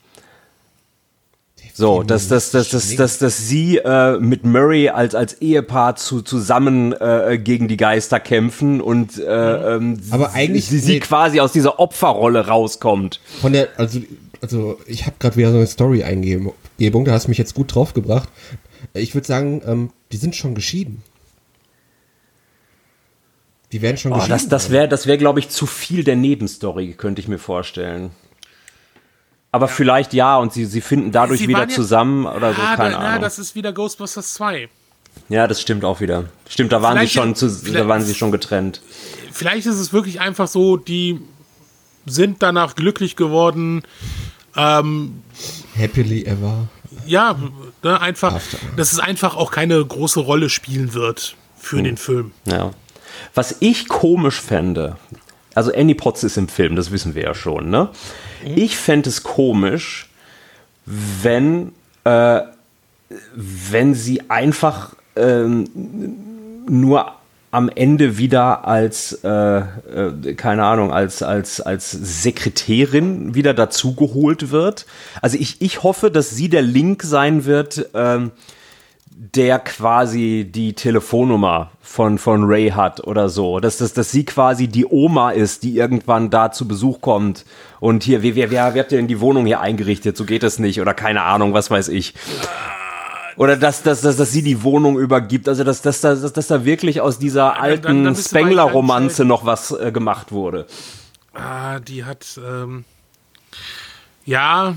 So, dass, dass, dass, dass, dass, dass sie äh, mit Murray als, als Ehepaar zu, zusammen äh, gegen die Geister kämpfen und äh, ähm, aber eigentlich sie, sie nee. quasi aus dieser Opferrolle rauskommt. Von der, also, also ich habe gerade wieder so eine Story-Eingebung, da hast du mich jetzt gut draufgebracht. Ich würde sagen, ähm, die sind schon geschieden. Die werden schon oh, geschieden. Das, das wäre, das wär, glaube ich, zu viel der Nebenstory, könnte ich mir vorstellen. Aber ja. vielleicht ja, und sie, sie finden dadurch sie wieder zusammen oder ja, so, keine da, Ahnung. Ja, das ist wieder Ghostbusters 2. Ja, das stimmt auch wieder. Stimmt, da waren vielleicht sie schon zu, da waren sie schon getrennt. Vielleicht ist es wirklich einfach so, die sind danach glücklich geworden. Ähm, Happily ever ja, ne, einfach, dass es einfach auch keine große Rolle spielen wird für hm. den Film. Ja. Was ich komisch fände, also Annie Potts ist im Film, das wissen wir ja schon, ne? Mhm. Ich fände es komisch, wenn, äh, wenn sie einfach ähm, nur am Ende wieder als, äh, äh, keine Ahnung, als, als, als Sekretärin wieder dazugeholt wird. Also ich, ich hoffe, dass sie der Link sein wird, ähm, der quasi die Telefonnummer von, von Ray hat oder so. Dass, dass, dass sie quasi die Oma ist, die irgendwann da zu Besuch kommt. Und hier, wer, wer, wer, wer habt ihr denn die Wohnung hier eingerichtet? So geht das nicht. Oder keine Ahnung, was weiß ich. Oder dass, dass, dass, dass sie die Wohnung übergibt. Also dass, dass, dass, dass da wirklich aus dieser alten Spengler-Romanze noch was äh, gemacht wurde. Ah, die hat. Ähm, ja.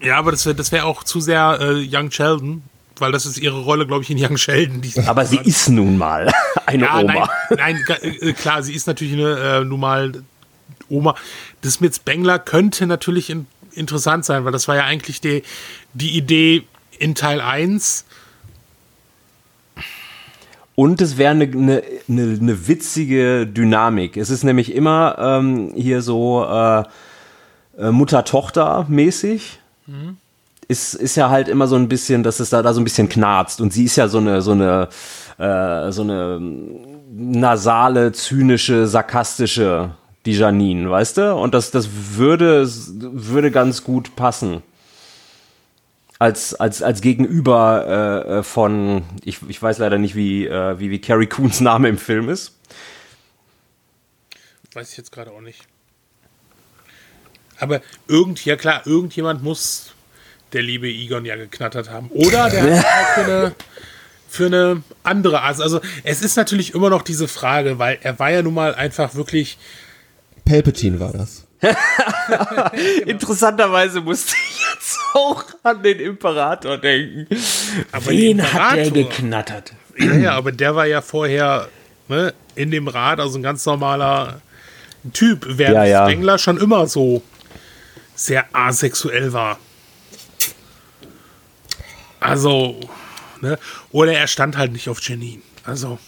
Ja, aber das wäre das wär auch zu sehr äh, Young Sheldon, weil das ist ihre Rolle, glaube ich, in Young Sheldon. aber sie ist nun mal *laughs* eine ja, Oma. Nein, nein äh, klar, sie ist natürlich eine, äh, nun mal Oma. Das mit Spengler könnte natürlich in, interessant sein, weil das war ja eigentlich die, die Idee, in Teil 1. Und es wäre eine ne, ne, ne witzige Dynamik. Es ist nämlich immer ähm, hier so äh, äh, Mutter-Tochter-mäßig. Mhm. Ist, ist ja halt immer so ein bisschen, dass es da, da so ein bisschen knarzt. Und sie ist ja so eine, so eine, äh, so eine nasale, zynische, sarkastische, die Janine, weißt du? Und das, das würde, würde ganz gut passen als, als, als Gegenüber äh, äh, von, ich, ich weiß leider nicht, wie, äh, wie, wie Carrie Coons Name im Film ist. Weiß ich jetzt gerade auch nicht. Aber irgend, ja klar, irgendjemand muss der liebe Egon ja geknattert haben. Oder der hat auch *laughs* für eine, für eine andere Art. Also es ist natürlich immer noch diese Frage, weil er war ja nun mal einfach wirklich. Palpatine war das. *laughs* Interessanterweise musste ich auch an den Imperator denken. Aber Wen der hat der Imperator- geknattert? Ja, ja, aber der war ja vorher ne, in dem Rat, also ein ganz normaler Typ, während Ja, ja. Spengler schon immer so sehr asexuell war. Also, ne, oder er stand halt nicht auf Janine. Also,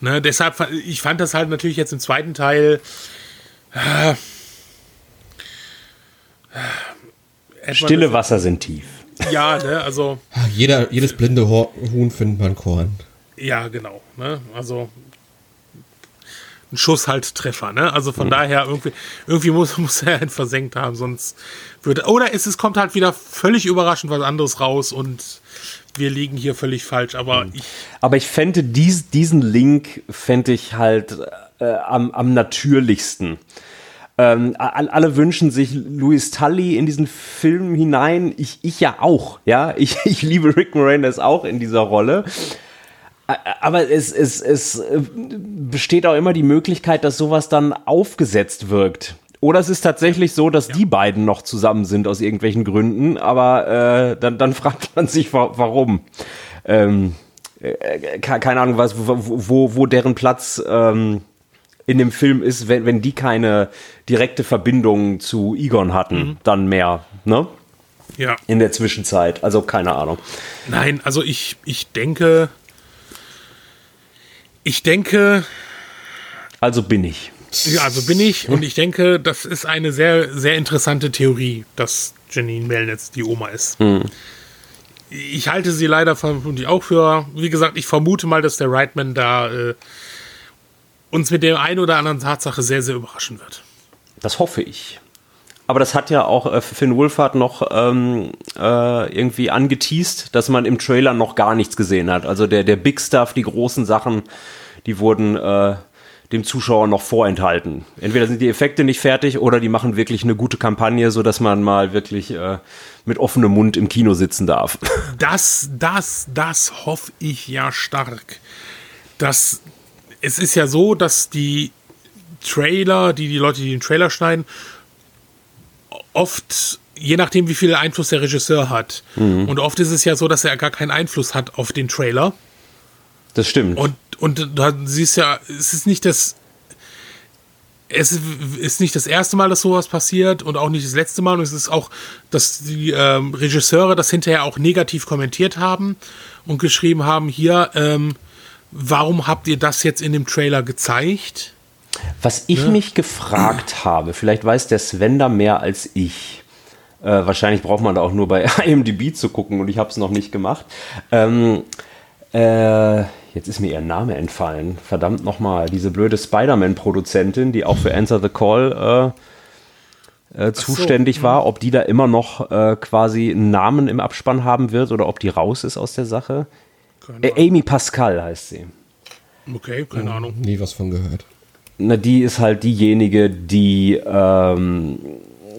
ne, deshalb, ich fand das halt natürlich jetzt im zweiten Teil. Äh, äh, Stille Wasser sind tief. Ja, ne, also. Jeder, jedes blinde Huhn findet man Korn. Ja, genau. Ne? Also ein Schuss halt Treffer, ne? Also von daher irgendwie, irgendwie muss, *laughs* muss er ihn versenkt haben, sonst würde. Oder es, es kommt halt wieder völlig überraschend was anderes raus und wir liegen hier völlig falsch. Aber ich, Aber ich fände dies, diesen Link fände ich halt äh, am, am natürlichsten. Ähm, all- alle wünschen sich Louis Tully in diesen Film hinein. Ich, ich ja auch, ja. Ich, *laughs* ich liebe Rick Moranis auch in dieser Rolle. Aber es, es, es äh, besteht auch immer die Möglichkeit, dass sowas dann aufgesetzt wirkt. Oder es ist tatsächlich so, dass die beiden noch zusammen sind aus irgendwelchen Gründen, aber äh, dann, dann *laughs* fragt man sich, wa warum. Ähm, äh, ke- keine Ahnung, was, wo, wo, wo deren Platz ähm, in dem Film ist, wenn, wenn die keine direkte Verbindung zu Egon hatten, dann mehr, ne? ja. In der Zwischenzeit. Also keine Ahnung. Nein, also ich, ich denke. Ich denke, Also bin ich. ja, also bin ich und ich denke, das ist eine sehr, sehr interessante Theorie, dass Janine Melnitz die Oma ist. Ich halte sie leider vermutlich auch für, wie gesagt, ich vermute mal, dass der Reitman da äh, uns mit der einen oder anderen Tatsache sehr, sehr überraschen wird. Das hoffe ich. Aber das hat ja auch äh, Finn Wolfhard noch ähm, äh, irgendwie angeteased, dass man im Trailer noch gar nichts gesehen hat. Also der, der Big Stuff, die großen Sachen, die wurden äh, dem Zuschauer noch vorenthalten. Entweder sind die Effekte nicht fertig oder die machen wirklich eine gute Kampagne, sodass man mal wirklich äh, mit offenem Mund im Kino sitzen darf. *laughs* Das, das, das hoffe ich ja stark. Das, es ist ja so, dass die Trailer, die die Leute, die den Trailer schneiden, oft, je nachdem, wie viel Einfluss der Regisseur hat. Und oft ist es ja so, dass er gar keinen Einfluss hat auf den Trailer. Das stimmt. Und, und da siehst ja, es ist nicht das. Es ist nicht das erste Mal, dass sowas passiert und auch nicht das letzte Mal. Und es ist auch, dass die ähm, Regisseure das hinterher auch negativ kommentiert haben und geschrieben haben: Hier, ähm, warum habt ihr das jetzt in dem Trailer gezeigt? Was ich mich gefragt *clears throat* habe, vielleicht weiß der Sven da mehr als ich. Äh, wahrscheinlich braucht man da auch nur bei *laughs* IMDb zu gucken und ich habe es noch nicht gemacht. Ähm, äh, jetzt ist mir ihr Name entfallen. Verdammt nochmal. Diese blöde Spider-Man-Produzentin, die auch für Answer the Call äh, äh, zuständig war, ob die da immer noch äh, quasi einen Namen im Abspann haben wird oder ob die raus ist aus der Sache. Keine Äh, Amy Pascal heißt sie. Okay, keine Ahnung. Nie was von gehört. Na, die ist halt diejenige, die ähm,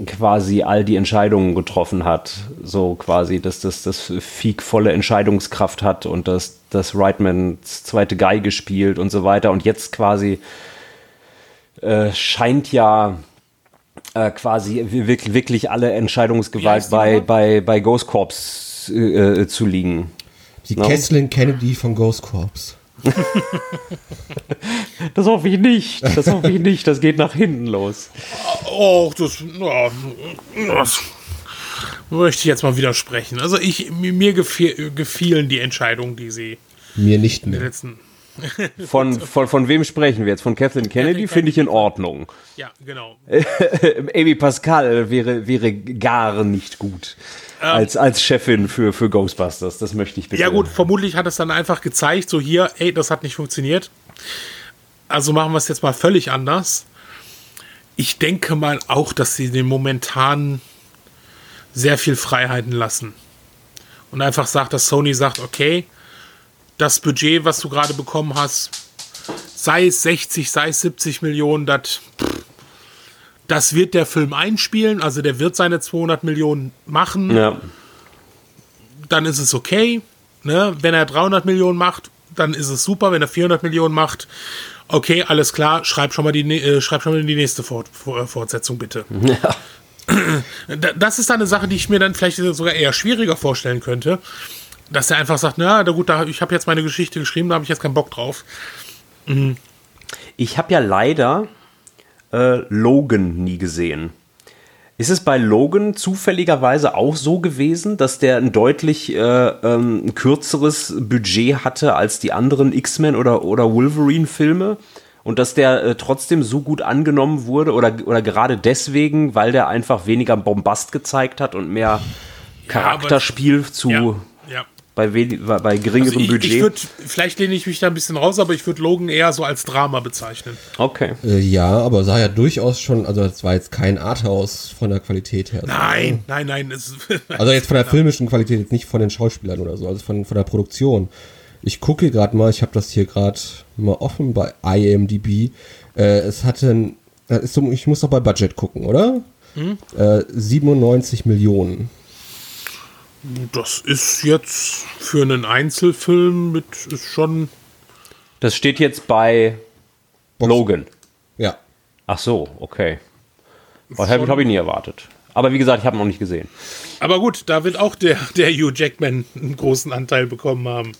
quasi all die Entscheidungen getroffen hat. So quasi, dass das, das Vieh volle Entscheidungskraft hat und dass das Reitmans zweite Geige spielt und so weiter. Und jetzt quasi äh, scheint ja äh, quasi wirklich, wirklich alle Entscheidungsgewalt bei, bei, bei Ghost Corps äh, zu liegen. Die No. Kesslin Kennedy von Ghost Corps. *laughs* Das hoffe ich nicht. Das hoffe ich nicht. Das geht nach hinten los. Oh, das, ja, das möchte ich jetzt mal widersprechen. Also ich, mir mir gefiel, gefielen die Entscheidungen, die sie Mir nicht mehr. letzten *laughs* Von, von, von wem sprechen wir jetzt? Von Kathleen Kennedy finde ich in Ordnung. Ja, genau. *laughs* Amy Pascal wäre, wäre gar nicht gut. Als, als Chefin für, für Ghostbusters. Das möchte ich bitte. Ja gut, vermutlich hat es dann einfach gezeigt, so hier, ey, das hat nicht funktioniert. Also machen wir es jetzt mal völlig anders. Ich denke mal auch, dass sie den momentan sehr viel Freiheiten lassen. Und einfach sagt, dass Sony sagt, okay, das Budget, was du gerade bekommen hast, sei es 60, sei es 70 Millionen, das das wird der Film einspielen, also der wird seine 200 Millionen machen, Ja. dann ist es okay. Ne? Wenn er 300 Millionen macht, dann ist es super. Wenn er 400 Millionen macht, okay, alles klar, schreib schon mal die, nä- äh, schreib schon mal die nächste Fort, äh, Fortsetzung bitte. *laughs* Ja. Da- Das ist dann eine Sache, die ich mir dann vielleicht sogar eher schwieriger vorstellen könnte. Dass er einfach sagt, na, na gut, da, ich habe jetzt meine Geschichte geschrieben, da habe ich jetzt keinen Bock drauf. Ich habe ja leider äh, Logan nie gesehen. Ist es bei Logan zufälligerweise auch so gewesen, dass der ein deutlich äh, ähm, kürzeres Budget hatte als die anderen X-Men oder, oder Wolverine-Filme? Und dass der äh, trotzdem so gut angenommen wurde oder, oder gerade deswegen, weil der einfach weniger Bombast gezeigt hat und mehr Charakterspiel zu Ja, ja. Bei, wenig- bei, geringerem Also ich, Budget. ich würd, vielleicht lehne ich mich da ein bisschen raus, aber ich würde Logan eher so als Drama bezeichnen. okay. Äh, ja, aber sah ja durchaus schon, also das war jetzt kein Arthouse von der Qualität her. Nein, nein, nein. Es, *laughs* Also jetzt von der filmischen Qualität, jetzt nicht von den Schauspielern oder so, also von, von der Produktion. Ich gucke gerade mal, ich habe das hier gerade mal offen bei IMDb. Äh, es hatte ein, so, ich muss doch bei Budget gucken, oder? Äh, 97 Millionen. Das ist jetzt für einen Einzelfilm mit ist schon. Das steht jetzt bei Box- Logan. Ja. Ach so, okay. Das habe ich, nie erwartet. Aber wie gesagt, ich habe ihn noch nicht gesehen. Aber gut, da wird auch der, der Hugh Jackman einen großen Anteil bekommen haben.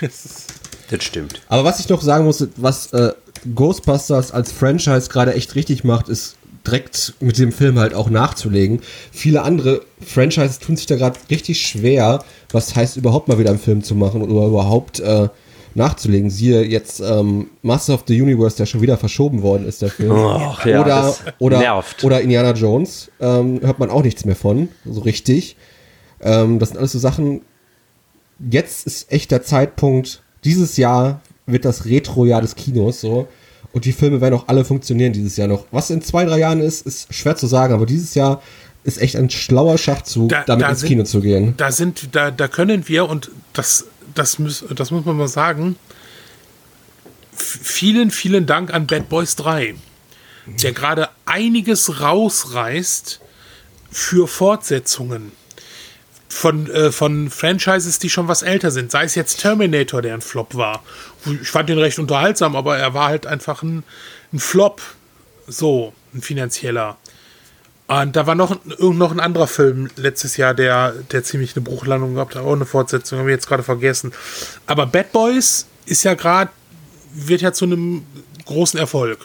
Ist- Das stimmt. Aber was ich noch sagen muss, was äh, Ghostbusters als Franchise gerade echt richtig macht, ist direkt mit dem Film halt auch nachzulegen. Viele andere Franchises tun sich da gerade richtig schwer, was heißt überhaupt mal wieder einen Film zu machen oder überhaupt äh, nachzulegen. Siehe jetzt ähm, Master of the Universe, der schon wieder verschoben worden ist, der Film. Ach ja, oder, oder, nervt. oder Indiana Jones, ähm, hört man auch nichts mehr von, so richtig. Ähm, das sind alles so Sachen, jetzt ist echt der Zeitpunkt, dieses Jahr wird das Retro-Jahr des Kinos so. Und die Filme werden auch alle funktionieren dieses Jahr noch. Was in zwei, drei Jahren ist, ist schwer zu sagen, aber dieses Jahr ist echt ein schlauer Schachzug, Da- damit da ins sind- Kino zu gehen. Da sind, da, da können wir, und das, das, muss, das muss man mal sagen, vielen, vielen Dank an Bad Boys 3, der gerade einiges rausreißt für Fortsetzungen. Von, äh, von Franchises, die schon was älter sind. Sei es jetzt Terminator, der ein Flop war. Ich fand den recht unterhaltsam, aber er war halt einfach ein, ein Flop. So, ein finanzieller. Und da war noch, noch ein anderer Film letztes Jahr, der, der ziemlich eine Bruchlandung gehabt hat. Auch eine Fortsetzung, habe ich jetzt gerade vergessen. Aber Bad Boys ist ja gerade, wird ja zu einem großen Erfolg.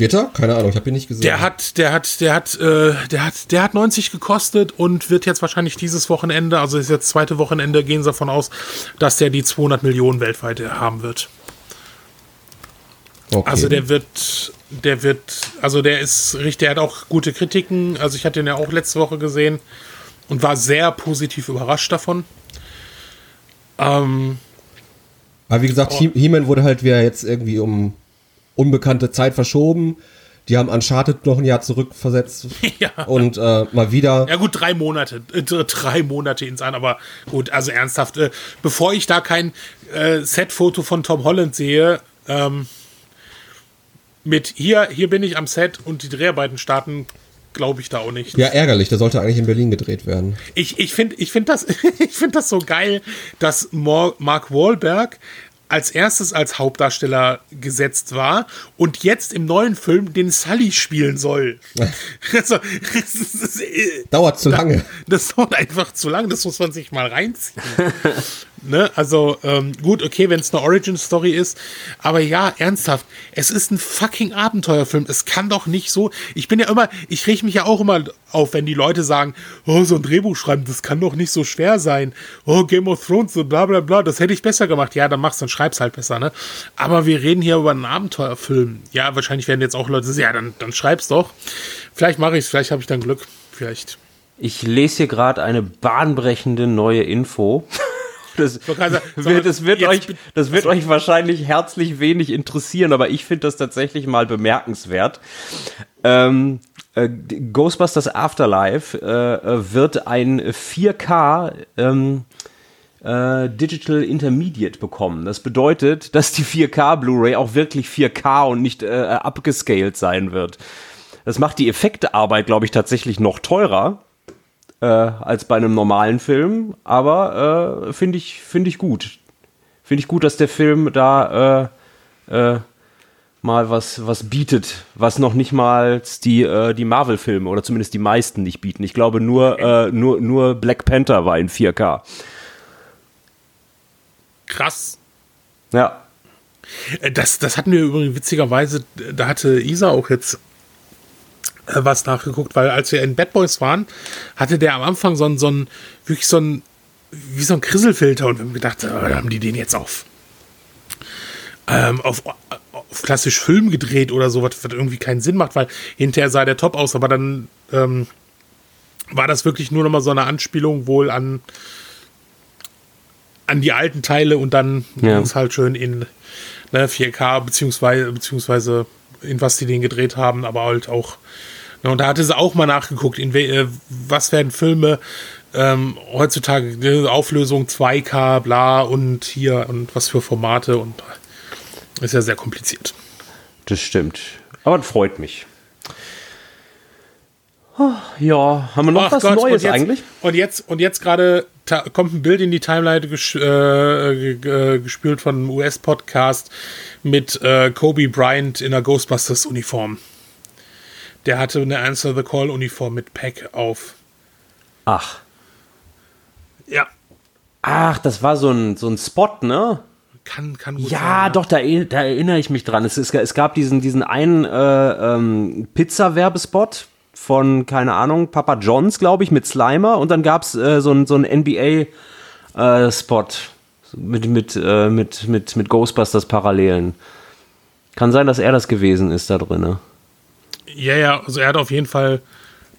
Wird er? Keine Ahnung, ich habe ihn nicht gesehen. Der hat, der hat, der hat, äh, der hat, der hat 90 gekostet und wird jetzt wahrscheinlich dieses Wochenende, also ist jetzt zweite Wochenende, gehen sie davon aus, dass der die 200 Millionen weltweit haben wird. okay. Also der wird, der wird, also der ist richtig, der hat auch gute Kritiken. Also ich hatte ihn ja auch letzte Woche gesehen und war sehr positiv überrascht davon. Ähm, Aber wie gesagt, Oh. He- He-Man wurde halt wieder jetzt irgendwie um unbekannte Zeit verschoben. Die haben Uncharted noch ein Jahr zurückversetzt. *laughs* Ja. Und äh, mal wieder. ja gut, drei Monate, äh, drei Monate ins an, aber gut, also ernsthaft, äh, bevor ich da kein äh, Set-Foto von Tom Holland sehe, ähm, mit hier, hier bin ich am Set und die Dreharbeiten starten, glaube ich da auch nicht. Ja, ärgerlich, der sollte eigentlich in Berlin gedreht werden. Ich, ich finde ich find das, *laughs* ich find das so geil, dass Mark Wahlberg als erstes als Hauptdarsteller gesetzt war und jetzt im neuen Film den Sully spielen soll. *laughs* also, das, ist, äh, Dauert zu lange. das dauert einfach zu lang, das muss man sich mal reinziehen. *laughs* ne? Also, ähm, gut, okay, wenn es eine Origin-Story ist, aber ja, ernsthaft, es ist ein fucking Abenteuerfilm. Es kann doch nicht so. Ich bin ja immer, ich reg mich ja auch immer auf, wenn die Leute sagen, oh, so ein Drehbuch schreiben, das kann doch nicht so schwer sein. Oh, Game of Thrones, so bla bla bla, das hätte ich besser gemacht. Ja, dann mach's, dann schreib's halt besser, ne? Aber wir reden hier über einen Abenteuerfilm. Ja, wahrscheinlich werden jetzt auch Leute sagen, ja, dann, dann schreib's doch. Vielleicht mache ich's, vielleicht habe ich dann Glück. Vielleicht. Ich lese hier gerade eine bahnbrechende neue Info. Das sagen, wird, das wird, euch, das wird euch wahrscheinlich herzlich wenig interessieren, aber ich finde das tatsächlich mal bemerkenswert. Ähm, äh, Ghostbusters Afterlife äh, wird ein 4K ähm, äh, Digital Intermediate bekommen. Das bedeutet, dass die 4K Blu-ray auch wirklich 4K und nicht äh, upgescaled sein wird. Das macht die Effektearbeit, glaube ich, tatsächlich noch teurer äh, als bei einem normalen Film. Aber äh, finde ich, finde ich gut. Finde ich gut, dass der Film da äh, äh, mal was, was bietet, was noch nicht mal die, äh, die Marvel-Filme oder zumindest die meisten nicht bieten. Ich glaube, nur, äh, nur, nur Black Panther war in 4K. Krass. Ja. Das, das hatten wir übrigens witzigerweise, da hatte Isa auch jetzt was nachgeguckt, weil als wir in Bad Boys waren, hatte der am Anfang so ein, so ein wirklich so ein, wie so ein Krisselfilter und wir haben gedacht, äh, haben die den jetzt auf, ähm, auf, auf klassisch Film gedreht oder so, was, was irgendwie keinen Sinn macht, weil hinterher sah der top aus, aber dann ähm, war das wirklich nur noch mal so eine Anspielung wohl an an die alten Teile und dann Ja. ging es halt schön in ne, 4K beziehungsweise beziehungsweise in was die den gedreht haben, aber halt auch und da hatte sie auch mal nachgeguckt, in äh, was werden Filme ähm, heutzutage ne, Auflösung 2K, bla und hier und was für Formate und ist ja sehr kompliziert. Das stimmt. Aber das freut mich. Oh, Ja, haben wir noch Ach was Gott, Neues und jetzt, eigentlich? Und jetzt, und jetzt gerade kommt ein Bild in die Timeline ges äh, äh, gespült von einem US-Podcast mit äh, Kobe Bryant in der Ghostbusters-Uniform. Der hatte eine Answer the Call-Uniform mit Pack auf. Ach. Ja, Ach, das war so ein, so ein Spot, ne? kann, kann gut Ja, sein. doch, da, eri- da erinnere ich mich dran. Es, es, es gab diesen, diesen einen äh, ähm, Pizza-Werbespot von, keine Ahnung, Papa Johns, glaube ich, mit Slimer. Und dann gab es äh, so einen so NBA-Spot mit, mit, äh, mit, mit, mit Ghostbusters-Parallelen. Kann sein, dass er das gewesen ist da drin. Ja, ja, also er hat auf jeden Fall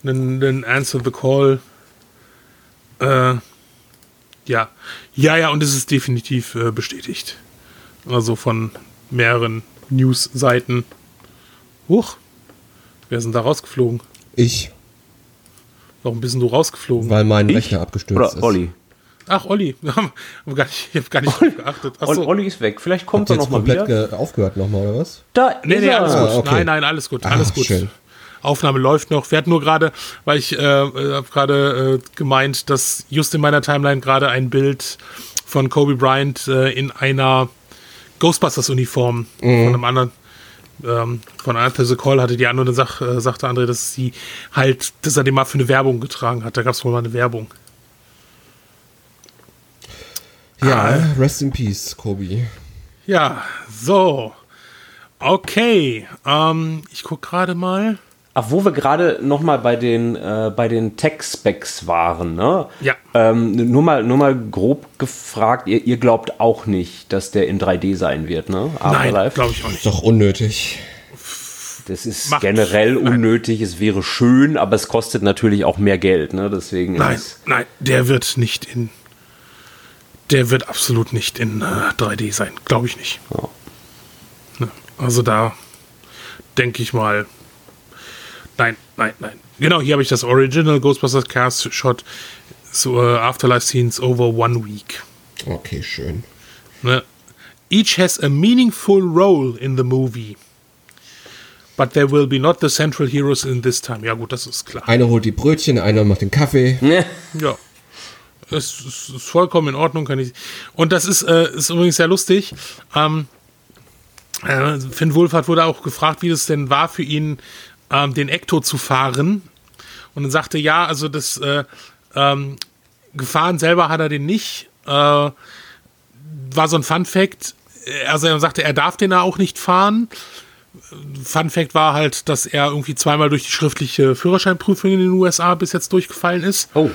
einen, einen Answer the Call. Äh, ja. Ja, ja, und es ist definitiv äh, bestätigt. Also von mehreren News-Seiten. Huch. Wer ist denn da rausgeflogen? Ich, Warum bist denn du rausgeflogen? weil mein Ich? Rechner abgestürzt Oder ist. Olli? Ach, Olli. *laughs* Hab gar nicht, ich habe gar nicht drauf geachtet. Achso. Olli ist weg. Vielleicht kommt Habt er ihr noch jetzt mal komplett wieder. ge- aufgehört nochmal, oder was? Da Nee, ist nee, er. alles gut. Ah, okay. Nein, nein, alles gut. Ah, Alles gut. schön. Aufnahme läuft noch. Wir hatten nur gerade, weil ich äh, habe gerade äh, gemeint, dass just in meiner Timeline gerade ein Bild von Kobe Bryant äh, in einer Ghostbusters-Uniform von einem anderen ähm, von Arthur the Call hatte die andere Sach, äh, sagte André, dass sie halt, dass er den mal für eine Werbung getragen hat. Da gab es wohl mal eine Werbung. Ja, Ah. rest in peace, Kobi. Ja, so. Okay. Ähm, ich gucke gerade mal. Ach, wo wir gerade noch mal bei den, äh, bei den Tech-Specs waren, ne? Ja. Ähm, nur, mal, nur mal grob gefragt, ihr, ihr glaubt auch nicht, dass der in 3D sein wird, ne? Nein, glaube ich auch Ist nicht. doch unnötig. Das ist Macht- generell nein. unnötig, es wäre schön, aber es kostet natürlich auch mehr Geld, ne? Deswegen Nein, ist nein, der wird nicht in. Der wird absolut nicht in äh, 3D sein. Glaube ich nicht. Ja. Ne, Also da denke ich mal. Nein, nein, nein. Genau, hier habe ich das Original Ghostbusters Cast Shot. So äh, Afterlife Scenes over one week. Okay, schön. Ne? Each has a meaningful role in the movie. But there will be not the central heroes in this time. Ja, gut, das ist klar. Einer holt die Brötchen, einer macht den Kaffee. Ja. Es ist, ist vollkommen in Ordnung, kann ich. Und das ist, äh, ist übrigens sehr lustig. Ähm, äh, Finn Wohlfahrt wurde auch gefragt, wie es denn war für ihn, ähm, den Ecto zu fahren. Und dann sagte, ja, also das äh, ähm, gefahren selber hat er den nicht. Äh, war so ein Fun Fact. Also er sagte, er darf den auch nicht fahren. Fun Fact war halt, dass er irgendwie zweimal durch die schriftliche Führerscheinprüfung in den USA bis jetzt durchgefallen ist. Oh,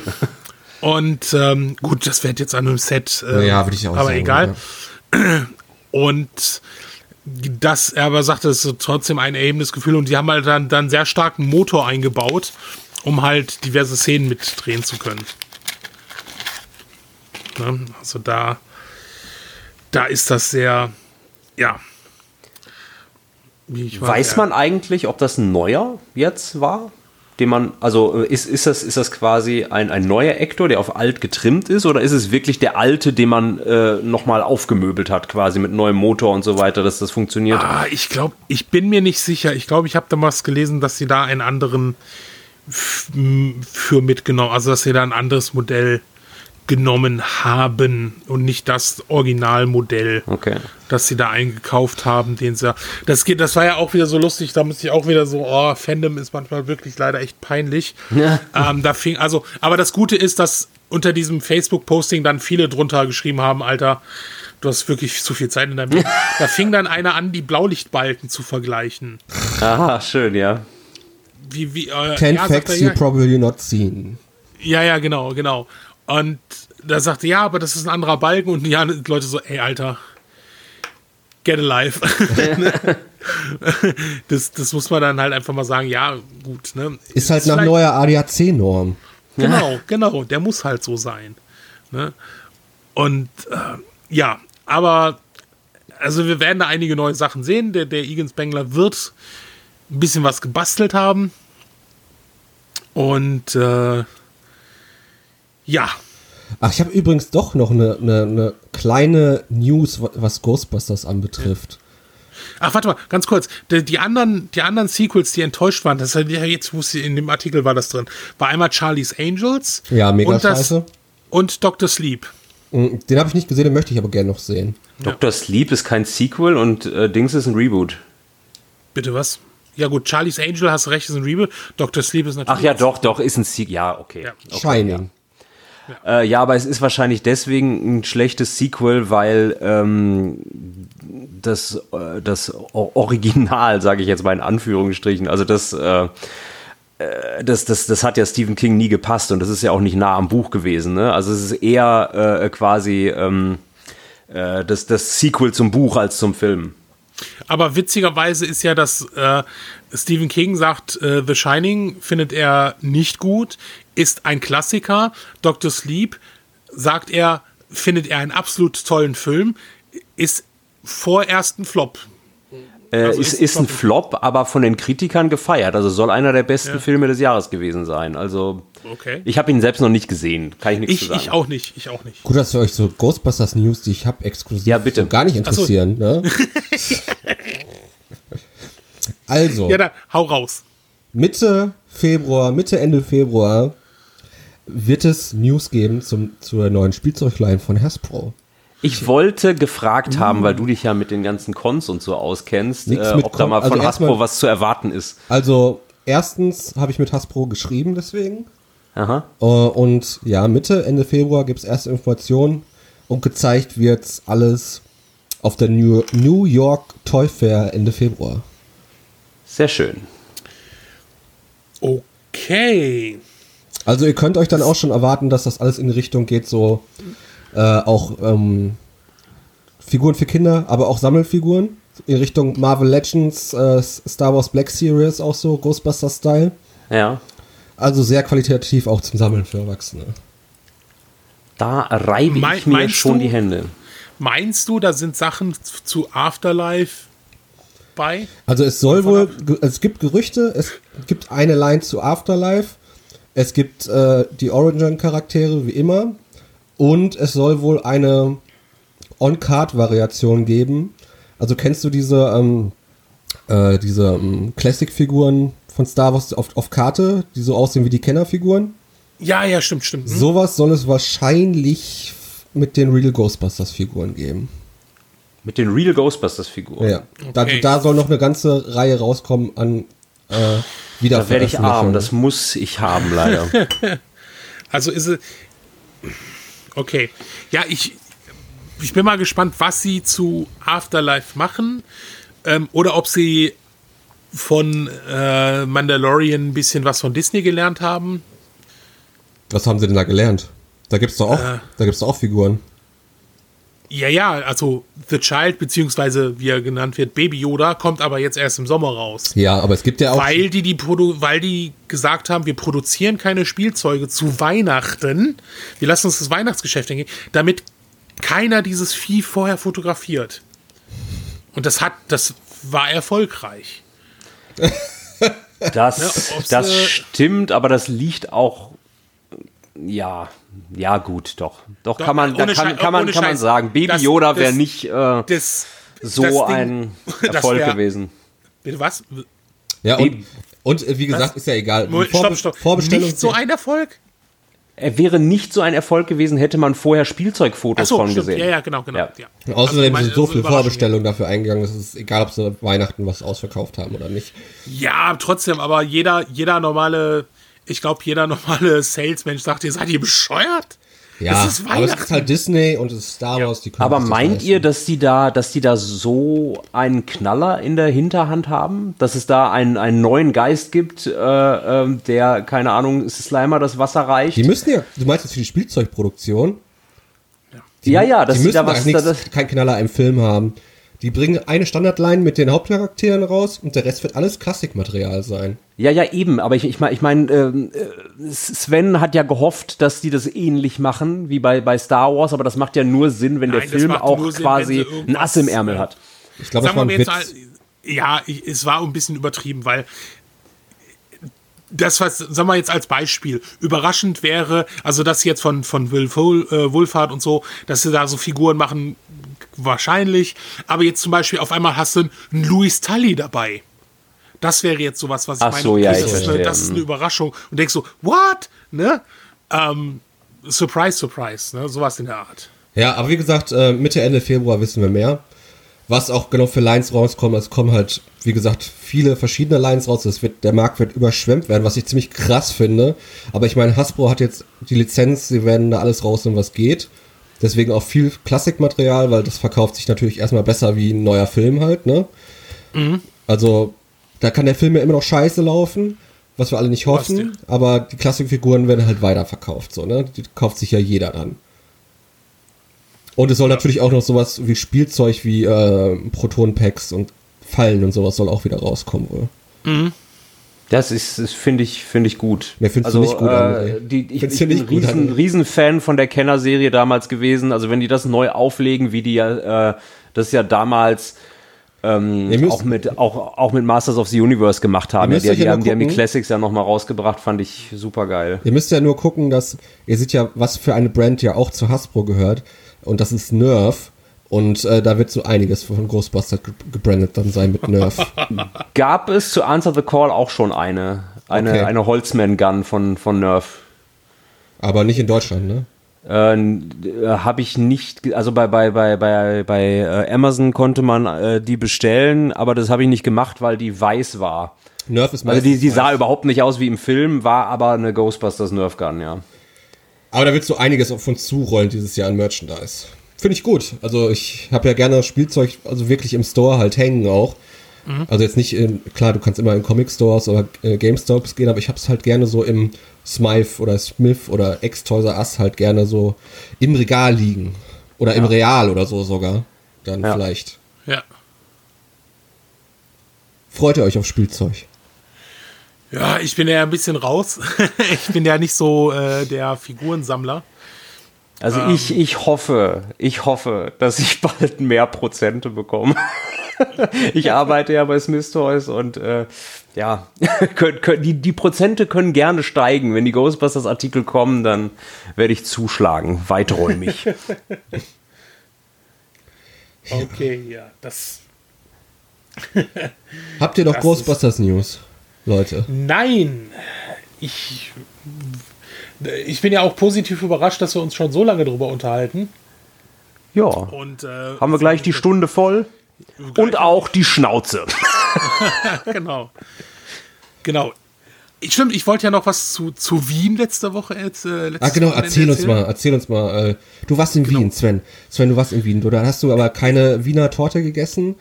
Und ähm, gut, das wird jetzt an einem Set. Äh, Naja, würde ich auch aber sagen, egal. *clears throat* Und das, er aber sagte, es ist trotzdem ein erhebendes Gefühl und die haben halt dann, dann sehr starken Motor eingebaut, um halt diverse Szenen mitdrehen zu können. Ne? Also da, da ist das sehr, ja. Wie ich weiß ja. man eigentlich, ob das ein neuer jetzt war? Den man, also äh, ist, ist, das, ist das quasi ein, ein neuer Ektor, der auf alt getrimmt ist, oder ist es wirklich der alte, den man äh, nochmal aufgemöbelt hat, quasi mit neuem Motor und so weiter, dass das funktioniert? Ah, ich glaube, ich bin mir nicht sicher. Ich glaube, ich habe damals gelesen, dass sie da einen anderen für mitgenommen, also dass sie da ein anderes Modell genommen haben und nicht das Originalmodell, okay. das sie da eingekauft haben, den sie. Das geht, das war ja auch wieder so lustig, da musste ich auch wieder so, oh, Fandom ist manchmal wirklich leider echt peinlich. Ja. Ähm, da fing, also, aber das Gute ist, dass unter diesem Facebook-Posting dann viele drunter geschrieben haben, Alter, du hast wirklich zu viel Zeit in deinem Leben. *laughs* da fing dann einer an, die Blaulichtbalken zu vergleichen. Aha, schön, ja. Wie, wie, äh, Ten ja, facts er, you ja, probably not seen. ja, ja, genau, genau. Und da sagte, ja, aber das ist ein anderer Balken und ja, Leute so, ey, Alter, get alive. *laughs* das, das muss man dann halt einfach mal sagen, ja, gut, ne? Ist halt Ist nach neuer ADAC-Norm. Genau, genau, der muss halt so sein. Ne? Und äh, ja, aber also wir werden da einige neue Sachen sehen. Der, der Egan Spengler wird ein bisschen was gebastelt haben. Und äh, ja, Ach, ich habe übrigens doch noch eine, eine, eine kleine News, wa- was Ghostbusters anbetrifft. Ach, warte mal, ganz kurz. Die, die, anderen, die anderen Sequels, die enttäuscht waren, das ist ja jetzt, wo sie in dem Artikel war das drin, war einmal Charlie's Angels. Ja, mega und das, scheiße. Und Dr. Sleep. Mm, Den habe ich nicht gesehen, den möchte ich aber gerne noch sehen. Dr. Sleep ist kein Sequel und äh, Dings ist ein Reboot. Bitte was? Ja gut, Charlie's Angel, hast du recht, ist ein Reboot. Dr. Sleep ist natürlich... Ach ja, doch, doch, ist ein Sequel. Ja, okay. Ja. okay Shining. Äh, ja, aber es ist wahrscheinlich deswegen ein schlechtes Sequel, weil ähm, das, äh, das Original, sage ich jetzt mal in Anführungsstrichen, also das, äh, äh, das, das, das hat ja Stephen King nie gepasst und das ist ja auch nicht nah am Buch gewesen. Ne? Also es ist eher äh, quasi ähm, äh, das, das Sequel zum Buch als zum Film. Aber witzigerweise ist ja, dass äh, Stephen King sagt, äh, The Shining findet er nicht gut, ist ein Klassiker. Dr. Sleep sagt er, findet er einen absolut tollen Film, ist vorerst ein Flop. Äh, Also ist, ist ist ein Flop, aber von den Kritikern gefeiert. Also soll einer der besten Ja. Filme des Jahres gewesen sein. Also Okay. ich habe ihn selbst noch nicht gesehen. Kann ich nichts zu Ich, sagen. ich auch nicht, ich auch nicht. Gut, dass wir euch so Ghostbusters News, die ich habe, exklusiv Ja, bitte. so gar nicht interessieren. Ne? *laughs* also, Ja, dann hau raus. Mitte Februar, Mitte, Ende Februar wird es News geben zum, zur neuen Spielzeugline von Hasbro. Ich wollte gefragt haben, weil du dich ja mit den ganzen Cons und so auskennst, äh, ob da mal von also Hasbro erstmal- was zu erwarten ist. Also, erstens habe ich mit Hasbro geschrieben, deswegen. Aha. Äh, und ja, Mitte, Ende Februar gibt es erste Informationen und gezeigt wird alles auf der New, New York Toy Fair Ende Februar. Sehr schön. Okay. Also ihr könnt euch dann auch schon erwarten, dass das alles in die Richtung geht, so äh, auch ähm, Figuren für Kinder, aber auch Sammelfiguren. In Richtung Marvel Legends, äh, Star Wars Black Series, auch so Ghostbuster-Style. Ja. Also sehr qualitativ auch zum Sammeln für Erwachsene. Da reibe Mei- ich mir schon du- die Hände. Meinst du, da sind Sachen zu- Afterlife bei? Also es soll wohl, es gibt Gerüchte, es gibt eine Line zu Afterlife, es gibt äh, die Origin-Charaktere wie immer und es soll wohl eine On-Card-Variation geben. Also kennst du diese, ähm, äh, diese ähm, Classic-Figuren von Star Wars auf, auf Karte, die so aussehen wie die Kennerfiguren? Ja, ja, stimmt, stimmt. Hm? Sowas soll es wahrscheinlich mit den Real Ghostbusters-Figuren geben. Mit den Real Ghostbusters-Figuren. Ja. Da, Okay. da soll noch eine ganze Reihe rauskommen an äh, Da werde ich arm, das muss ich haben, leider. *laughs* Also ist es. Okay. Ja, ich, ich bin mal gespannt, was sie zu Afterlife machen. Ähm, oder ob sie von äh, Mandalorian ein bisschen was von Disney gelernt haben. Was haben sie denn da gelernt? Da gibt's doch auch, Äh. da gibt's doch auch Figuren. Ja, ja, also The Child, beziehungsweise wie er genannt wird, Baby Yoda, kommt aber jetzt erst im Sommer raus. Ja, aber es gibt ja auch. Weil die, die Produ weil die gesagt haben, wir produzieren keine Spielzeuge zu Weihnachten. Wir lassen uns das Weihnachtsgeschäft hingehen, damit keiner dieses Vieh vorher fotografiert. Und das hat, das war erfolgreich. Das, Ne, ob's, das äh, stimmt, aber das liegt auch. Ja, ja, gut, doch. Doch, Doch, kann man, da kann, Schei- kann man, kann man sagen. Baby Das- Yoda wäre nicht äh, Das, so das Ding- ein *laughs* Erfolg wär- gewesen. Bitte was? Ja, und, und äh, wie gesagt, ist ja egal. Vorbe Stopp, stopp. Vorbestellung Nicht so ein Erfolg? Er wäre nicht so ein Erfolg gewesen, hätte man vorher Spielzeugfotos Achso, von stimmt. gesehen. Ja, ja, genau, genau. Ja. Ja. Außerdem Also, sind so viele. Vorbestellungen dafür eingegangen, dass es egal, ob sie Weihnachten was ausverkauft haben oder nicht. Ja, trotzdem, aber jeder, jeder normale, ich glaube, jeder normale Salesmensch sagt, ihr seid ihr bescheuert? Ja, es ist aber es ist halt Disney und es ist Star Wars. Die Aber meint ihr, dass die da, dass die da so einen Knaller in der Hinterhand haben? Dass es da einen, einen neuen Geist gibt, äh, ähm, der, keine Ahnung, Slimer das Wasser reicht? Die müssen ja, du meinst jetzt für die Spielzeugproduktion, ja, ja, dass die die müssen da da was, nichts, da, das, kein Knaller im Film haben. Die bringen eine Standardline mit den Hauptcharakteren raus und der Rest wird alles Klassikmaterial sein. ja, ja, eben, aber ich, ich meine, ich mein, ähm, äh, Sven hat ja gehofft, dass die das ähnlich machen wie bei, bei Star Wars, aber das macht ja nur Sinn, wenn Nein, der Film auch Sinn, quasi ein Ass im Ärmel hat. Ich glaube, das war ein Witz. mal, ja, ich, es war ein bisschen übertrieben, weil das, was, sagen wir jetzt als Beispiel, überraschend wäre, also das jetzt von, von Will Fol- äh, Wohlfahrt und so, dass sie da so Figuren machen, wahrscheinlich, aber jetzt zum Beispiel auf einmal hast du einen Louis Tully dabei. Das wäre jetzt sowas, was ich Ach meine. so, ja, das, ich ist eine, das ist eine Überraschung und denkst so, what? Ne? Ähm, surprise, surprise, ne? Sowas in der Art. Ja, aber wie gesagt, äh, Mitte, Ende Februar wissen wir mehr. Was auch genau für Lines rauskommen. Es kommen halt, wie gesagt, viele verschiedene Lines raus. Es wird, der Markt wird überschwemmt werden, was ich ziemlich krass finde. Aber ich meine, Hasbro hat jetzt die Lizenz, sie werden da alles rausnehmen, was geht. Deswegen auch viel Klassikmaterial, weil das verkauft sich natürlich erstmal besser wie ein neuer Film halt, ne? Also, da kann der Film ja immer noch scheiße laufen, was wir alle nicht hoffen, aber die Klassikfiguren werden halt weiterverkauft, so, ne? Die kauft sich ja jeder dann. Und es soll natürlich auch noch sowas wie Spielzeug wie äh, Proton-Packs und Fallen und sowas soll auch wieder rauskommen wohl. Das ist, ist finde ich, finde ich gut. Mir findest du nicht gut, äh, die, ich, ich bin ein riesen, André? Riesenfan von der Kenner-Serie damals gewesen. Also wenn die das neu auflegen, wie die ja, äh, das ja damals ähm, müsst- auch mit auch, auch mit Masters of the Universe gemacht haben. Ja, die, ja die, haben, die haben die gucken. Classics ja nochmal rausgebracht, fand ich super geil. Ihr müsst ja nur gucken, dass ihr seht ja, was für eine Brand ja auch zu Hasbro gehört. Und das ist Nerf. Und äh, da wird so einiges von Ghostbusters ge gebrandet dann sein mit Nerf. *laughs* Gab es zu Answer the Call auch schon eine, eine, Okay. eine Holzman-Gun von, von Nerf? Aber nicht in Deutschland, ne? Äh, habe ich nicht, also bei, bei, bei, bei, bei äh, Amazon konnte man äh, die bestellen, aber das habe ich nicht gemacht, weil die weiß war. Nerf ist Also die, die sah weiß. überhaupt nicht aus wie im Film, war aber eine Ghostbusters Nerf Gun, ja. Aber da wird so einiges auf uns zurollen dieses Jahr an Merchandise. Finde ich gut. Also ich habe ja gerne Spielzeug, also wirklich im Store halt hängen auch. Also jetzt nicht, in, klar, du kannst immer in Comic Stores oder äh, GameStops gehen, aber ich habe es halt gerne so im Smythe oder Smith oder Ex-Toys Us halt gerne so im Regal liegen. Oder im Real oder so sogar. Dann Ja. vielleicht. Ja. Freut ihr euch auf Spielzeug? Ja, ich bin ja ein bisschen raus. *laughs* ich bin ja nicht so äh, der Figurensammler. Also ich, ich hoffe, ich hoffe, dass ich *laughs* bald mehr Prozente bekomme. *laughs* ich arbeite ja bei Smith Toys und äh, ja, *laughs* können, können, die, die Prozente können gerne steigen. Wenn die Ghostbusters Artikel kommen, dann werde ich zuschlagen, weiträumig. Okay, ja, das. Habt ihr noch Das Ghostbusters News, Leute? Nein! Ich. Ich bin ja auch positiv überrascht, dass wir uns schon so lange drüber unterhalten. ja, Und, äh, haben wir gleich die Stunde voll und auch die Schnauze. *laughs* genau. Genau. Ich, stimmt, ich wollte ja noch was zu, zu Wien letzte Woche jetzt. Äh, Ah, genau, erzähl uns mal, erzähl uns mal. Äh, du warst in Wien, Sven. Sven, du warst in Wien. Du, da hast du aber keine Wiener Torte gegessen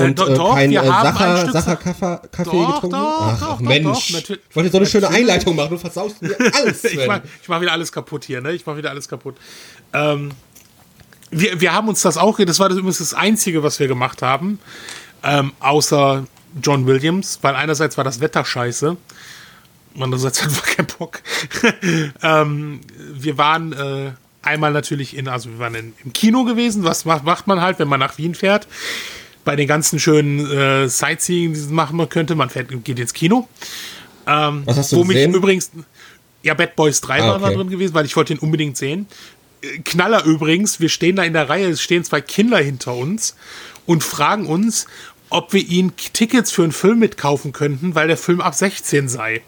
und do- äh, doch, kein wir äh, Sacher, Sacher Sa- Kaffee, Kaffee Doch, getrunken? doch, Ach, doch, Mensch. doch, ich wollte so eine schöne Natürlich. Einleitung machen. Du versaust mir *laughs* alles, ich mach, ich mach wieder alles kaputt hier, ne? Ich mach wieder alles kaputt. Ähm, wir, wir haben uns das auch, das war das übrigens das Einzige, was wir gemacht haben, ähm, außer John Williams, weil einerseits war das Wetter scheiße, und andererseits *laughs* hatten wir keinen Bock. *laughs* ähm, wir waren äh, einmal natürlich in, also wir waren in, im Kino gewesen, was macht, macht man halt, wenn man nach Wien fährt. Bei den ganzen schönen äh, Sightseeing, die man machen könnte. Man fährt, geht ins Kino. Ähm, Was hast du wo mich gesehen? übrigens, ja, Bad Boys 3 Ah, war da okay. drin gewesen, weil ich wollte ihn unbedingt sehen. Äh, Knaller übrigens, wir stehen da in der Reihe, es stehen zwei Kinder hinter uns und fragen uns, ob wir ihnen Tickets für einen Film mitkaufen könnten, weil der Film ab 16 sei.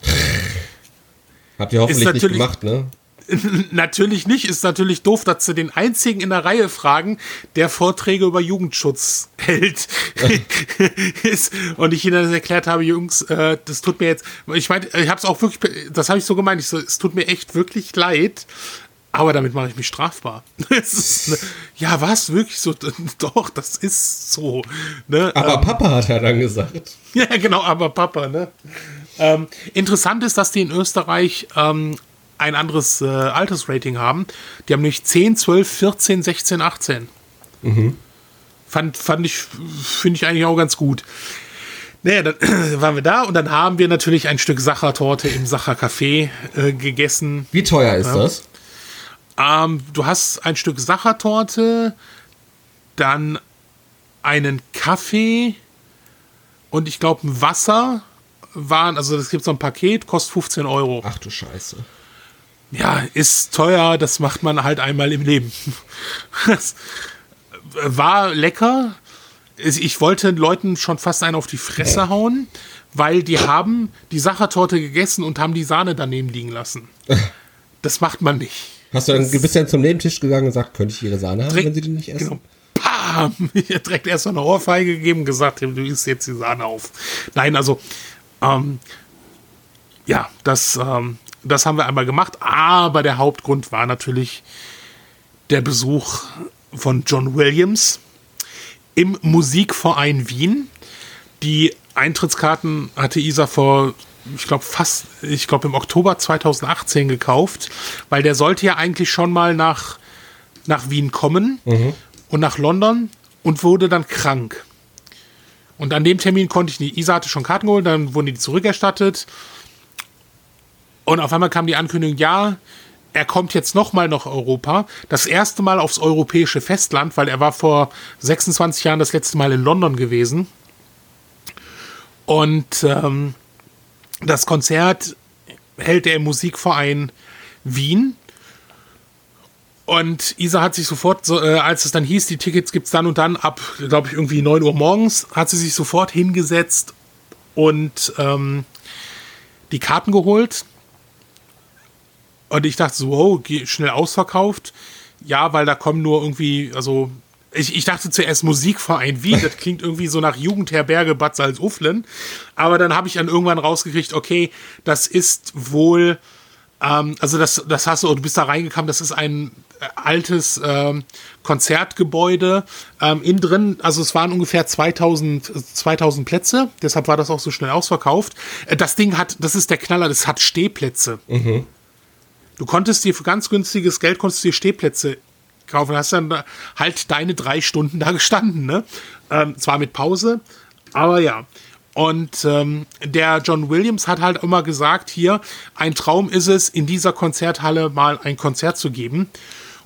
Habt ihr hoffentlich nicht gemacht, ne? *laughs* Natürlich nicht, ist natürlich doof, dass sie den einzigen in der Reihe fragen, der Vorträge über Jugendschutz *laughs* hält. *laughs* Ist- und ich ihnen das erklärt habe, Jungs, äh, das tut mir jetzt, ich meine, ich habe es auch wirklich, das habe ich so gemeint, ich so, es tut mir echt wirklich leid, aber damit mache ich mich strafbar. Es ist, ne, ja, was, wirklich so, doch, das ist so. Ne? Aber Ähm, Papa hat er dann gesagt. ja, genau, aber Papa, ne? Ähm, interessant ist, dass die in Österreich ähm, ein anderes äh, Altersrating haben. Die haben nämlich 10, 12, 14, 16, 18. Fand, fand ich, finde ich eigentlich auch ganz gut. Naja, dann *clears throat* waren wir da und dann haben wir natürlich ein Stück Sachertorte im Sacher Café äh, gegessen. Wie teuer ist das? Ähm, du hast ein Stück Sachertorte, dann einen Kaffee und ich glaube ein Wasser waren, also das gibt so ein Paket, kostet 15 Euro. Ach du Scheiße. Ja, ist teuer, das macht man halt einmal im Leben. Das war lecker. Ich wollte Leuten schon fast einen auf die Fresse hauen, weil die haben die Sachertorte gegessen und haben die Sahne daneben liegen lassen. *laughs* Das macht man nicht. Hast du dann, bist du dann zum Nebentisch gegangen und gesagt, könnte ich ihre Sahne haben, wenn sie die nicht essen? Genau. Pam! Ich hab direkt erst mal eine Ohrfeige gegeben und gesagt, du isst jetzt die Sahne auf. Nein, also, ähm, ja, das, ähm, das haben wir einmal gemacht, aber der Hauptgrund war natürlich der Besuch von John Williams im Musikverein Wien. Die Eintrittskarten hatte Isa vor, ich glaube, fast, ich glaube, im Oktober 2018 gekauft, weil der sollte ja eigentlich schon mal nach, nach Wien kommen und nach London und wurde dann krank. Und an dem Termin konnte ich nicht. Isa hatte schon Karten geholt, dann wurden die zurückerstattet. Und auf einmal kam die Ankündigung, ja, er kommt jetzt nochmal nach Europa. Das erste Mal aufs europäische Festland, weil er war vor 26 Jahren das letzte Mal in London gewesen. Und ähm, das Konzert hält er im Musikverein Wien. Und Isa hat sich sofort, so, äh, als es dann hieß, die Tickets gibt's dann und dann ab, glaube ich, irgendwie 9 Uhr morgens, hat sie sich sofort hingesetzt und ähm, die Karten geholt. Und ich dachte so, wow, schnell ausverkauft. Ja, weil da kommen nur irgendwie, also ich, ich dachte zuerst Musikverein Wien, das *laughs* klingt irgendwie so nach Jugendherberge Bad Salzuflen. Aber dann habe ich dann irgendwann rausgekriegt, okay, das ist wohl, ähm, also das, das hast du, du bist da reingekommen, das ist ein äh, altes ähm, Konzertgebäude. Ähm, innen drin, also es waren ungefähr 2000, äh, 2000 Plätze, deshalb war das auch so schnell ausverkauft. Äh, das Ding hat, das ist der Knaller, das hat Stehplätze. Du konntest dir für ganz günstiges Geld konntest dir Stehplätze kaufen. Hast dann da halt deine drei Stunden da gestanden, ne? Ähm, zwar mit Pause, aber ja. Und ähm, der John Williams hat halt immer gesagt, hier, ein Traum ist es, in dieser Konzerthalle mal ein Konzert zu geben.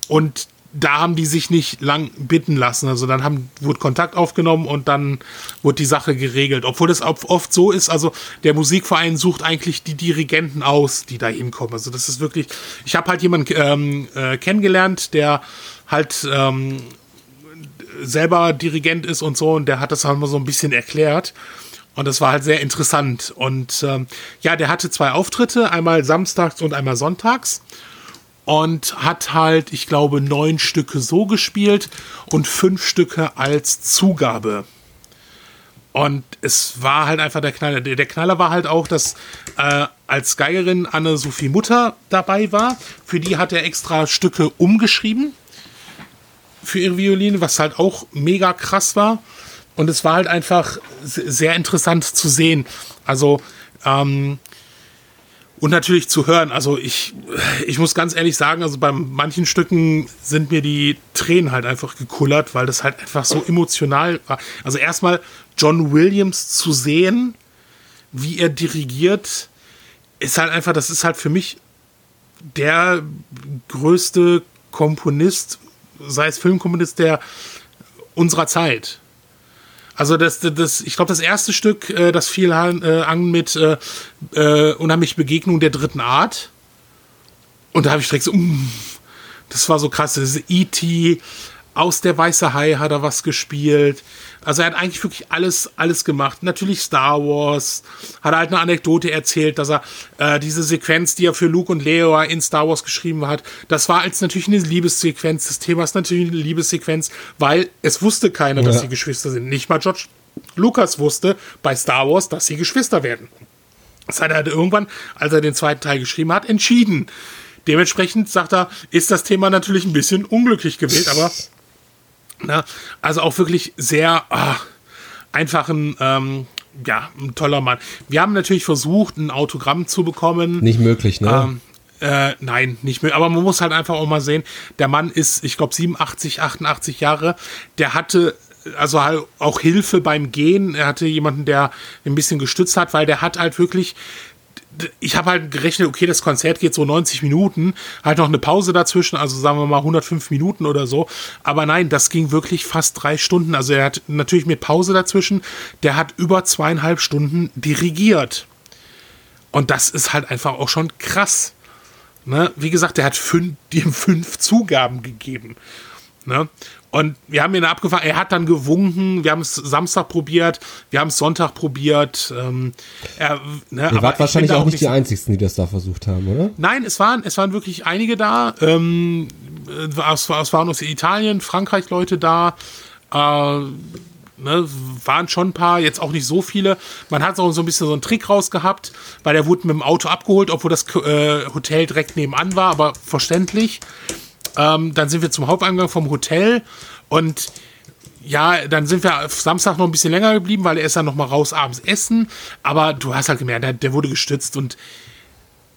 Und da haben die sich nicht lang bitten lassen. Also dann haben, wurde Kontakt aufgenommen und dann wurde die Sache geregelt. Obwohl das oft so ist, also der Musikverein sucht eigentlich die Dirigenten aus, die da hinkommen. Also das ist wirklich, ich habe halt jemanden ähm, äh, kennengelernt, der halt ähm, selber Dirigent ist und so und der hat das halt mal so ein bisschen erklärt. Und das war halt sehr interessant. Und ähm, ja, der hatte zwei Auftritte, einmal samstags und einmal sonntags und hat halt, ich glaube, neun Stücke so gespielt und fünf Stücke als Zugabe. Und es war halt einfach der Knaller. Der Knaller war halt auch, dass äh, als Geigerin Anne-Sophie Mutter dabei war. Für die hat er extra Stücke umgeschrieben für ihre Violine, was halt auch mega krass war. Und es war halt einfach se- sehr interessant zu sehen. Also, ähm, und natürlich zu hören. Also ich, ich muss ganz ehrlich sagen, also bei manchen Stücken sind mir die Tränen halt einfach gekullert, weil das halt einfach so emotional war. Also erstmal John Williams zu sehen, wie er dirigiert, ist halt einfach, das ist halt für mich der größte Komponist, sei es Filmkomponist der unserer Zeit. Also das, das, ich glaube, das erste Stück, äh, das fiel äh, an mit äh, äh, unheimlich Begegnung der dritten Art. Und da habe ich direkt so, mm, das war so krass. Das E.T. aus der Weiße Hai hat er was gespielt. Also er hat eigentlich wirklich alles, alles gemacht. Natürlich Star Wars. Hat er halt eine Anekdote erzählt, dass er äh, diese Sequenz, die er für Luke und Leo in Star Wars geschrieben hat, das war als natürlich eine Liebessequenz. Das Thema ist natürlich eine Liebessequenz, weil es wusste keiner, ja. dass sie Geschwister sind. Nicht mal George Lucas wusste bei Star Wars, dass sie Geschwister werden. Das hat er halt irgendwann, als er den zweiten Teil geschrieben hat, entschieden. Dementsprechend sagt er, ist das Thema natürlich ein bisschen unglücklich gewählt, aber na, also auch wirklich sehr ah, einfach ein, ähm, ja, ein toller Mann. Wir haben natürlich versucht, ein Autogramm zu bekommen. Nicht möglich, ne? Ähm, äh, nein, nicht mehr. Aber man muss halt einfach auch mal sehen, der Mann ist, ich glaube, 87, 88 Jahre. Der hatte also halt auch Hilfe beim Gehen. Er hatte jemanden, der ein bisschen gestützt hat, weil der hat halt wirklich ich habe halt gerechnet, okay, das Konzert geht so 90 Minuten, halt noch eine Pause dazwischen, also sagen wir mal 105 Minuten oder so. Aber nein, das ging wirklich fast drei Stunden. Also er hat natürlich mit Pause dazwischen, der hat über zweieinhalb Stunden dirigiert. Und das ist halt einfach auch schon krass. Ne? Wie gesagt, der hat fünf, ihm *laughs* fünf Zugaben gegeben. Ne? Und wir haben ihn abgefahren. Er hat dann gewunken. Wir haben es Samstag probiert. Wir haben es Sonntag probiert. Ähm, er, ne, Ihr wart wahrscheinlich auch nicht die Einzigen, die das da versucht haben, oder? Nein, es waren, es waren wirklich einige da. Ähm, es, es waren aus Italien, Frankreich Leute da. Äh, ne, waren schon ein paar, jetzt auch nicht so viele. Man hat auch so ein bisschen so einen Trick rausgehabt, weil der wurde mit dem Auto abgeholt, obwohl das äh, Hotel direkt nebenan war, aber verständlich. Ähm, dann sind wir zum Haupteingang vom Hotel und ja, dann sind wir Samstag noch ein bisschen länger geblieben, weil er ist dann noch mal raus abends essen. Aber du hast halt gemerkt, der, der wurde gestützt und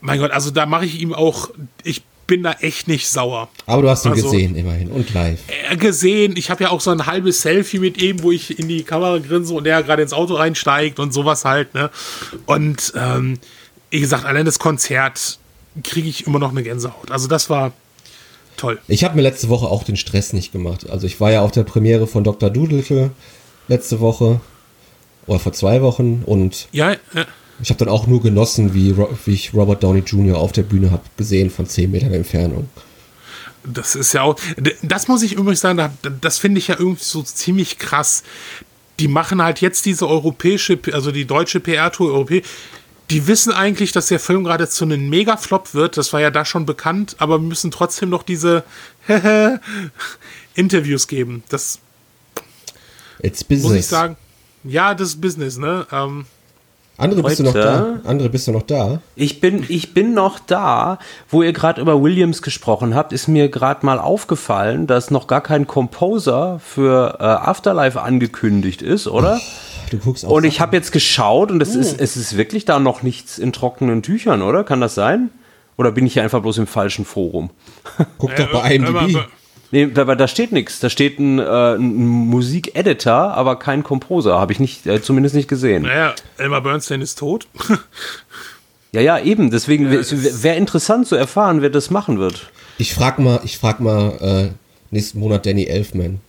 mein Gott, also da mache ich ihm auch, ich bin da echt nicht sauer. Aber du hast ihn also, gesehen immerhin und live. Äh, gesehen, ich habe ja auch so ein halbes Selfie mit ihm, wo ich in die Kamera grinse und der gerade ins Auto reinsteigt und sowas halt, ne? Und ähm, wie gesagt, allein das Konzert kriege ich immer noch eine Gänsehaut. Also das war, Toll. Ich habe mir letzte Woche auch den Stress nicht gemacht. Also ich war ja auf der Premiere von Dr. Doodle letzte Woche oder vor zwei Wochen und ja, ja. ich habe dann auch nur genossen, wie, wie ich Robert Downey Jr. auf der Bühne habe gesehen von 10 Metern Entfernung. Das ist ja auch, das muss ich übrigens sagen, das finde ich ja irgendwie so ziemlich krass. Die machen halt jetzt diese europäische, also die deutsche PR-Tour die wissen eigentlich, dass der Film gerade zu einem Mega-Flop wird. Das war ja da schon bekannt, aber müssen trotzdem noch diese *laughs* Interviews geben. Das It's business. muss ich sagen. Ja, das ist Business, ne? Ähm, andere bist du noch da? Andere bist du noch da? Ich bin, ich bin noch da. Wo ihr gerade über Williams gesprochen habt, ist mir gerade mal aufgefallen, dass noch gar kein Composer für äh, Afterlife angekündigt ist, oder? Du guckst auch. Und ich habe jetzt geschaut und es, uh. ist, es ist wirklich da noch nichts in trockenen Tüchern, oder? Kann das sein? Oder bin ich hier einfach bloß im falschen Forum? *laughs* Guck doch bei IMDb. Nee, da, da steht nichts. Da steht ein, äh, ein Musikeditor, aber kein Composer. Habe ich nicht, äh, zumindest nicht gesehen. Naja, Elmer Bernstein ist tot. *laughs* ja, ja, eben. Deswegen ja, wäre interessant zu erfahren, wer das machen wird. Ich frag mal, ich frag mal äh, nächsten Monat Danny Elfman.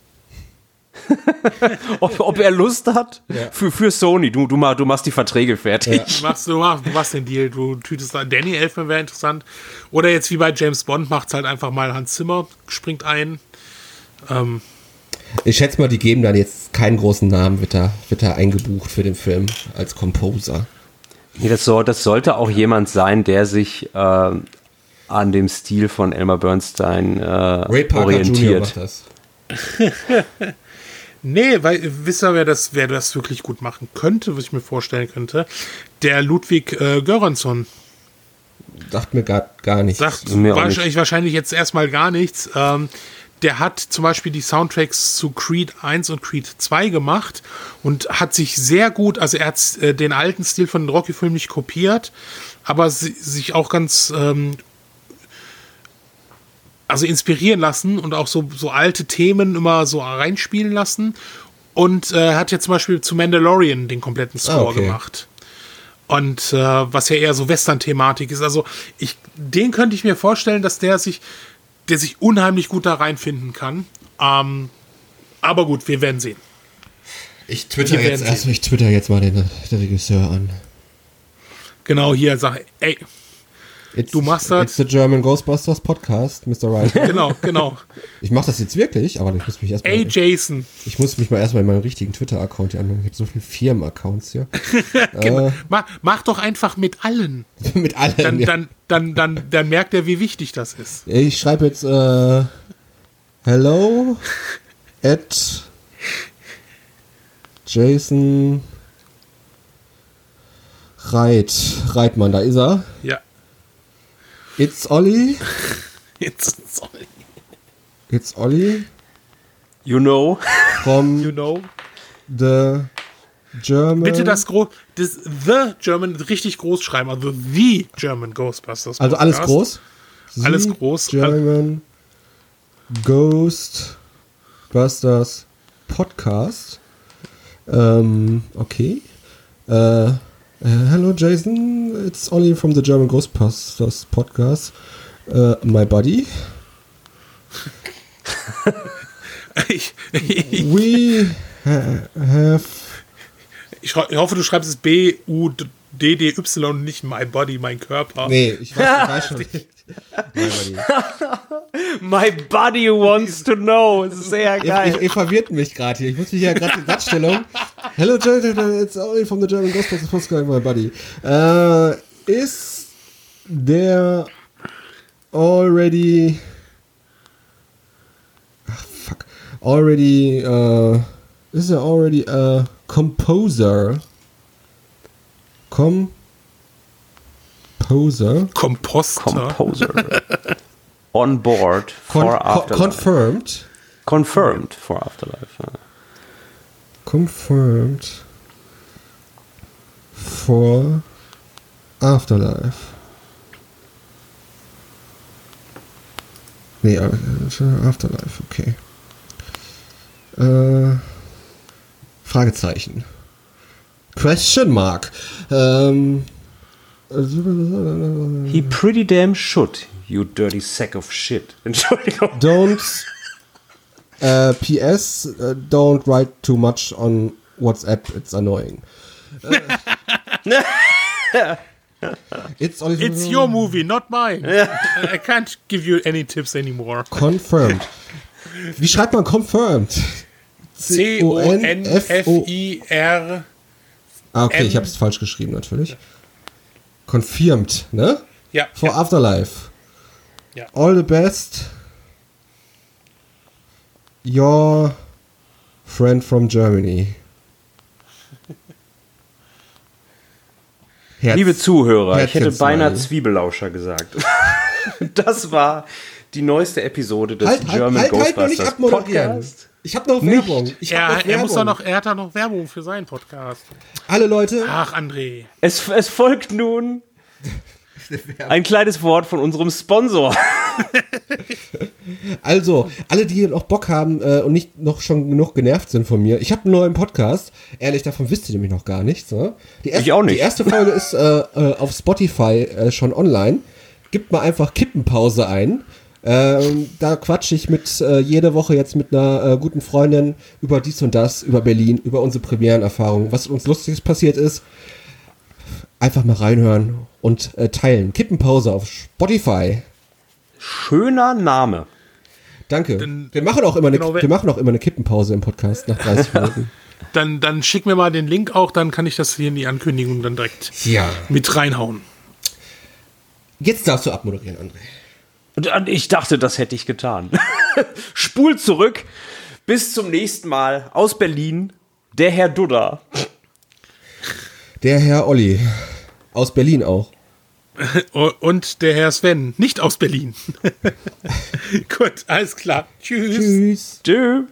*laughs* ob, ob, er Lust hat ja. für, für Sony. Du, du, mach, du machst die Verträge fertig. Ja. Du, machst, du, machst, du machst den Deal. Du tütest da. Danny Elfman wäre interessant. Oder jetzt wie bei James Bond macht es halt einfach mal Hans Zimmer, springt ein. Ähm. Ich schätze mal, die geben dann jetzt keinen großen Namen, wird da, wird da eingebucht für den Film als Composer. Nee, das, soll, das sollte auch jemand sein, der sich äh, an dem Stil von Elmer Bernstein äh, Ray Parker orientiert. Jr. macht das. *laughs* Nee, weil wisst ihr, wer das, wer das wirklich gut machen könnte, was ich mir vorstellen könnte? Der Ludwig äh, Göransson. Sagt mir gar, gar nichts. Sagt mir wahrscheinlich, wahrscheinlich jetzt erstmal gar nichts. Ähm, der hat zum Beispiel die Soundtracks zu Creed 1 und Creed 2 gemacht und hat sich sehr gut, also er hat äh, den alten Stil von den Rocky-Filmen nicht kopiert, aber si sich auch ganz ähm, also inspirieren lassen und auch so, so alte Themen immer so reinspielen lassen. Und äh, hat jetzt zum Beispiel zu Mandalorian den kompletten Score ah, okay. gemacht. Und äh, was ja eher so Western-Thematik ist. Also ich, den könnte ich mir vorstellen, dass der sich, der sich unheimlich gut da reinfinden kann. Ähm, aber gut, wir werden sehen. Ich twitter jetzt erst, ich twitter jetzt mal den, den Regisseur an. Genau, hier sag, ey, It's, Du machst das- It's the German Ghostbusters Podcast, Mr. Wright. *laughs* genau, genau. Ich mache das jetzt wirklich, aber ich muss mich erstmal. Ey, Jason. Ich muss mich mal erstmal in meinen richtigen Twitter-Account hier anmelden. Ich habe so viele Firmen-Accounts hier. *laughs* Genau. Mach, mach doch einfach mit allen. *laughs* Mit allen. Dann, ja. dann, dann, dann, dann merkt er, wie wichtig das ist. Ich schreibe jetzt äh, Hello at Jason Reit. Reitmann, da ist er. Ja. It's Olli. *laughs* Jetzt soll, It's Olli You know. from *laughs* you know. the German. Bitte das groß, das The German richtig groß schreiben, also The German Ghostbusters. Also alles Podcast. groß? Alles The groß. German Ghostbusters Podcast. Ähm, okay. Äh, äh, hello Jason, it's Ollie from the German Ghostbusters Podcast. Äh, my buddy. We ha have ich, schrei- ich hoffe, du schreibst es B, U, D, D, D, Y und nicht mein Body, mein Körper. Nee, ich weiß, ich weiß schon. *laughs* *laughs* My buddy. Wants to know. Sehr geil. ihr, ihr verwirrt mich gerade hier. Ich muss mich hier gerade in Glattstellung. Hello, Jason, it's Ollie from the German Ghostbusters Podcast, my buddy. Uh, is there already. Ah, fuck. Already. Uh, is there already a composer? Composer? Komposter. Composer. *laughs* On board Con for co Afterlife. confirmed. Confirmed for Afterlife. ja. Confirmed for Afterlife. Nee, äh, für Afterlife, okay. Äh, Fragezeichen. Question mark. Ähm, He pretty damn should, you dirty sack of shit. *laughs* Entschuldigung. don't uh, PS uh, don't write too much on WhatsApp it's annoying Uh, *laughs* it's, It's your movie, not mine. I can't give you any tips anymore. confirmed wie schreibt man confirmed C-O-N-F-I-R. ah, okay ich habe es falsch geschrieben natürlich confirmed ne Ja. for ja. afterlife Ja. all the best your friend from Germany *laughs* Herz. Liebe Zuhörer, ich hätte Herzchen beinahe. Zwiebellauscher gesagt. *laughs* das war die neueste Episode des halt, halt, German halt, halt Ghostbusters nicht abmoderieren. Podcast. Ich habe noch Werbung. Ich hab Ja, noch er Werbung. muss doch noch, er hat doch noch Werbung für seinen Podcast. Alle Leute, Ach, André. Es, es folgt nun ein kleines Wort von unserem Sponsor. *laughs* also, alle, die noch Bock haben äh, und nicht noch schon genug genervt sind von mir. Ich habe einen neuen Podcast. Ehrlich, davon wisst ihr nämlich noch gar nichts. Ne? Die erste, Ich auch nicht. Die erste Folge ist äh, äh, auf Spotify äh, schon online. Gibt mal einfach Kippenpause ein. Ähm, da quatsche ich mit äh, jede Woche jetzt mit einer äh, guten Freundin über dies und das, über Berlin, über unsere Premierenerfahrung, was uns Lustiges passiert ist. Einfach mal reinhören und äh, teilen. Kippenpause auf Spotify. Schöner Name. Danke. Dann- wir machen auch immer eine, genau, wir machen auch immer eine Kippenpause im Podcast nach 30 *laughs* Minuten. Dann, dann schick mir mal den Link auch, dann kann ich das hier in die Ankündigung dann direkt ja. mit reinhauen. Jetzt darfst du abmoderieren, André. Und Ich dachte, das hätte ich getan. *laughs* Spul zurück. Bis zum nächsten Mal aus Berlin. Der Herr Dudda. Der Herr Olli. Aus Berlin auch. Und der Herr Sven, nicht aus Berlin. *laughs* Gut, alles klar. Tschüss. Tschüss. Tschüss.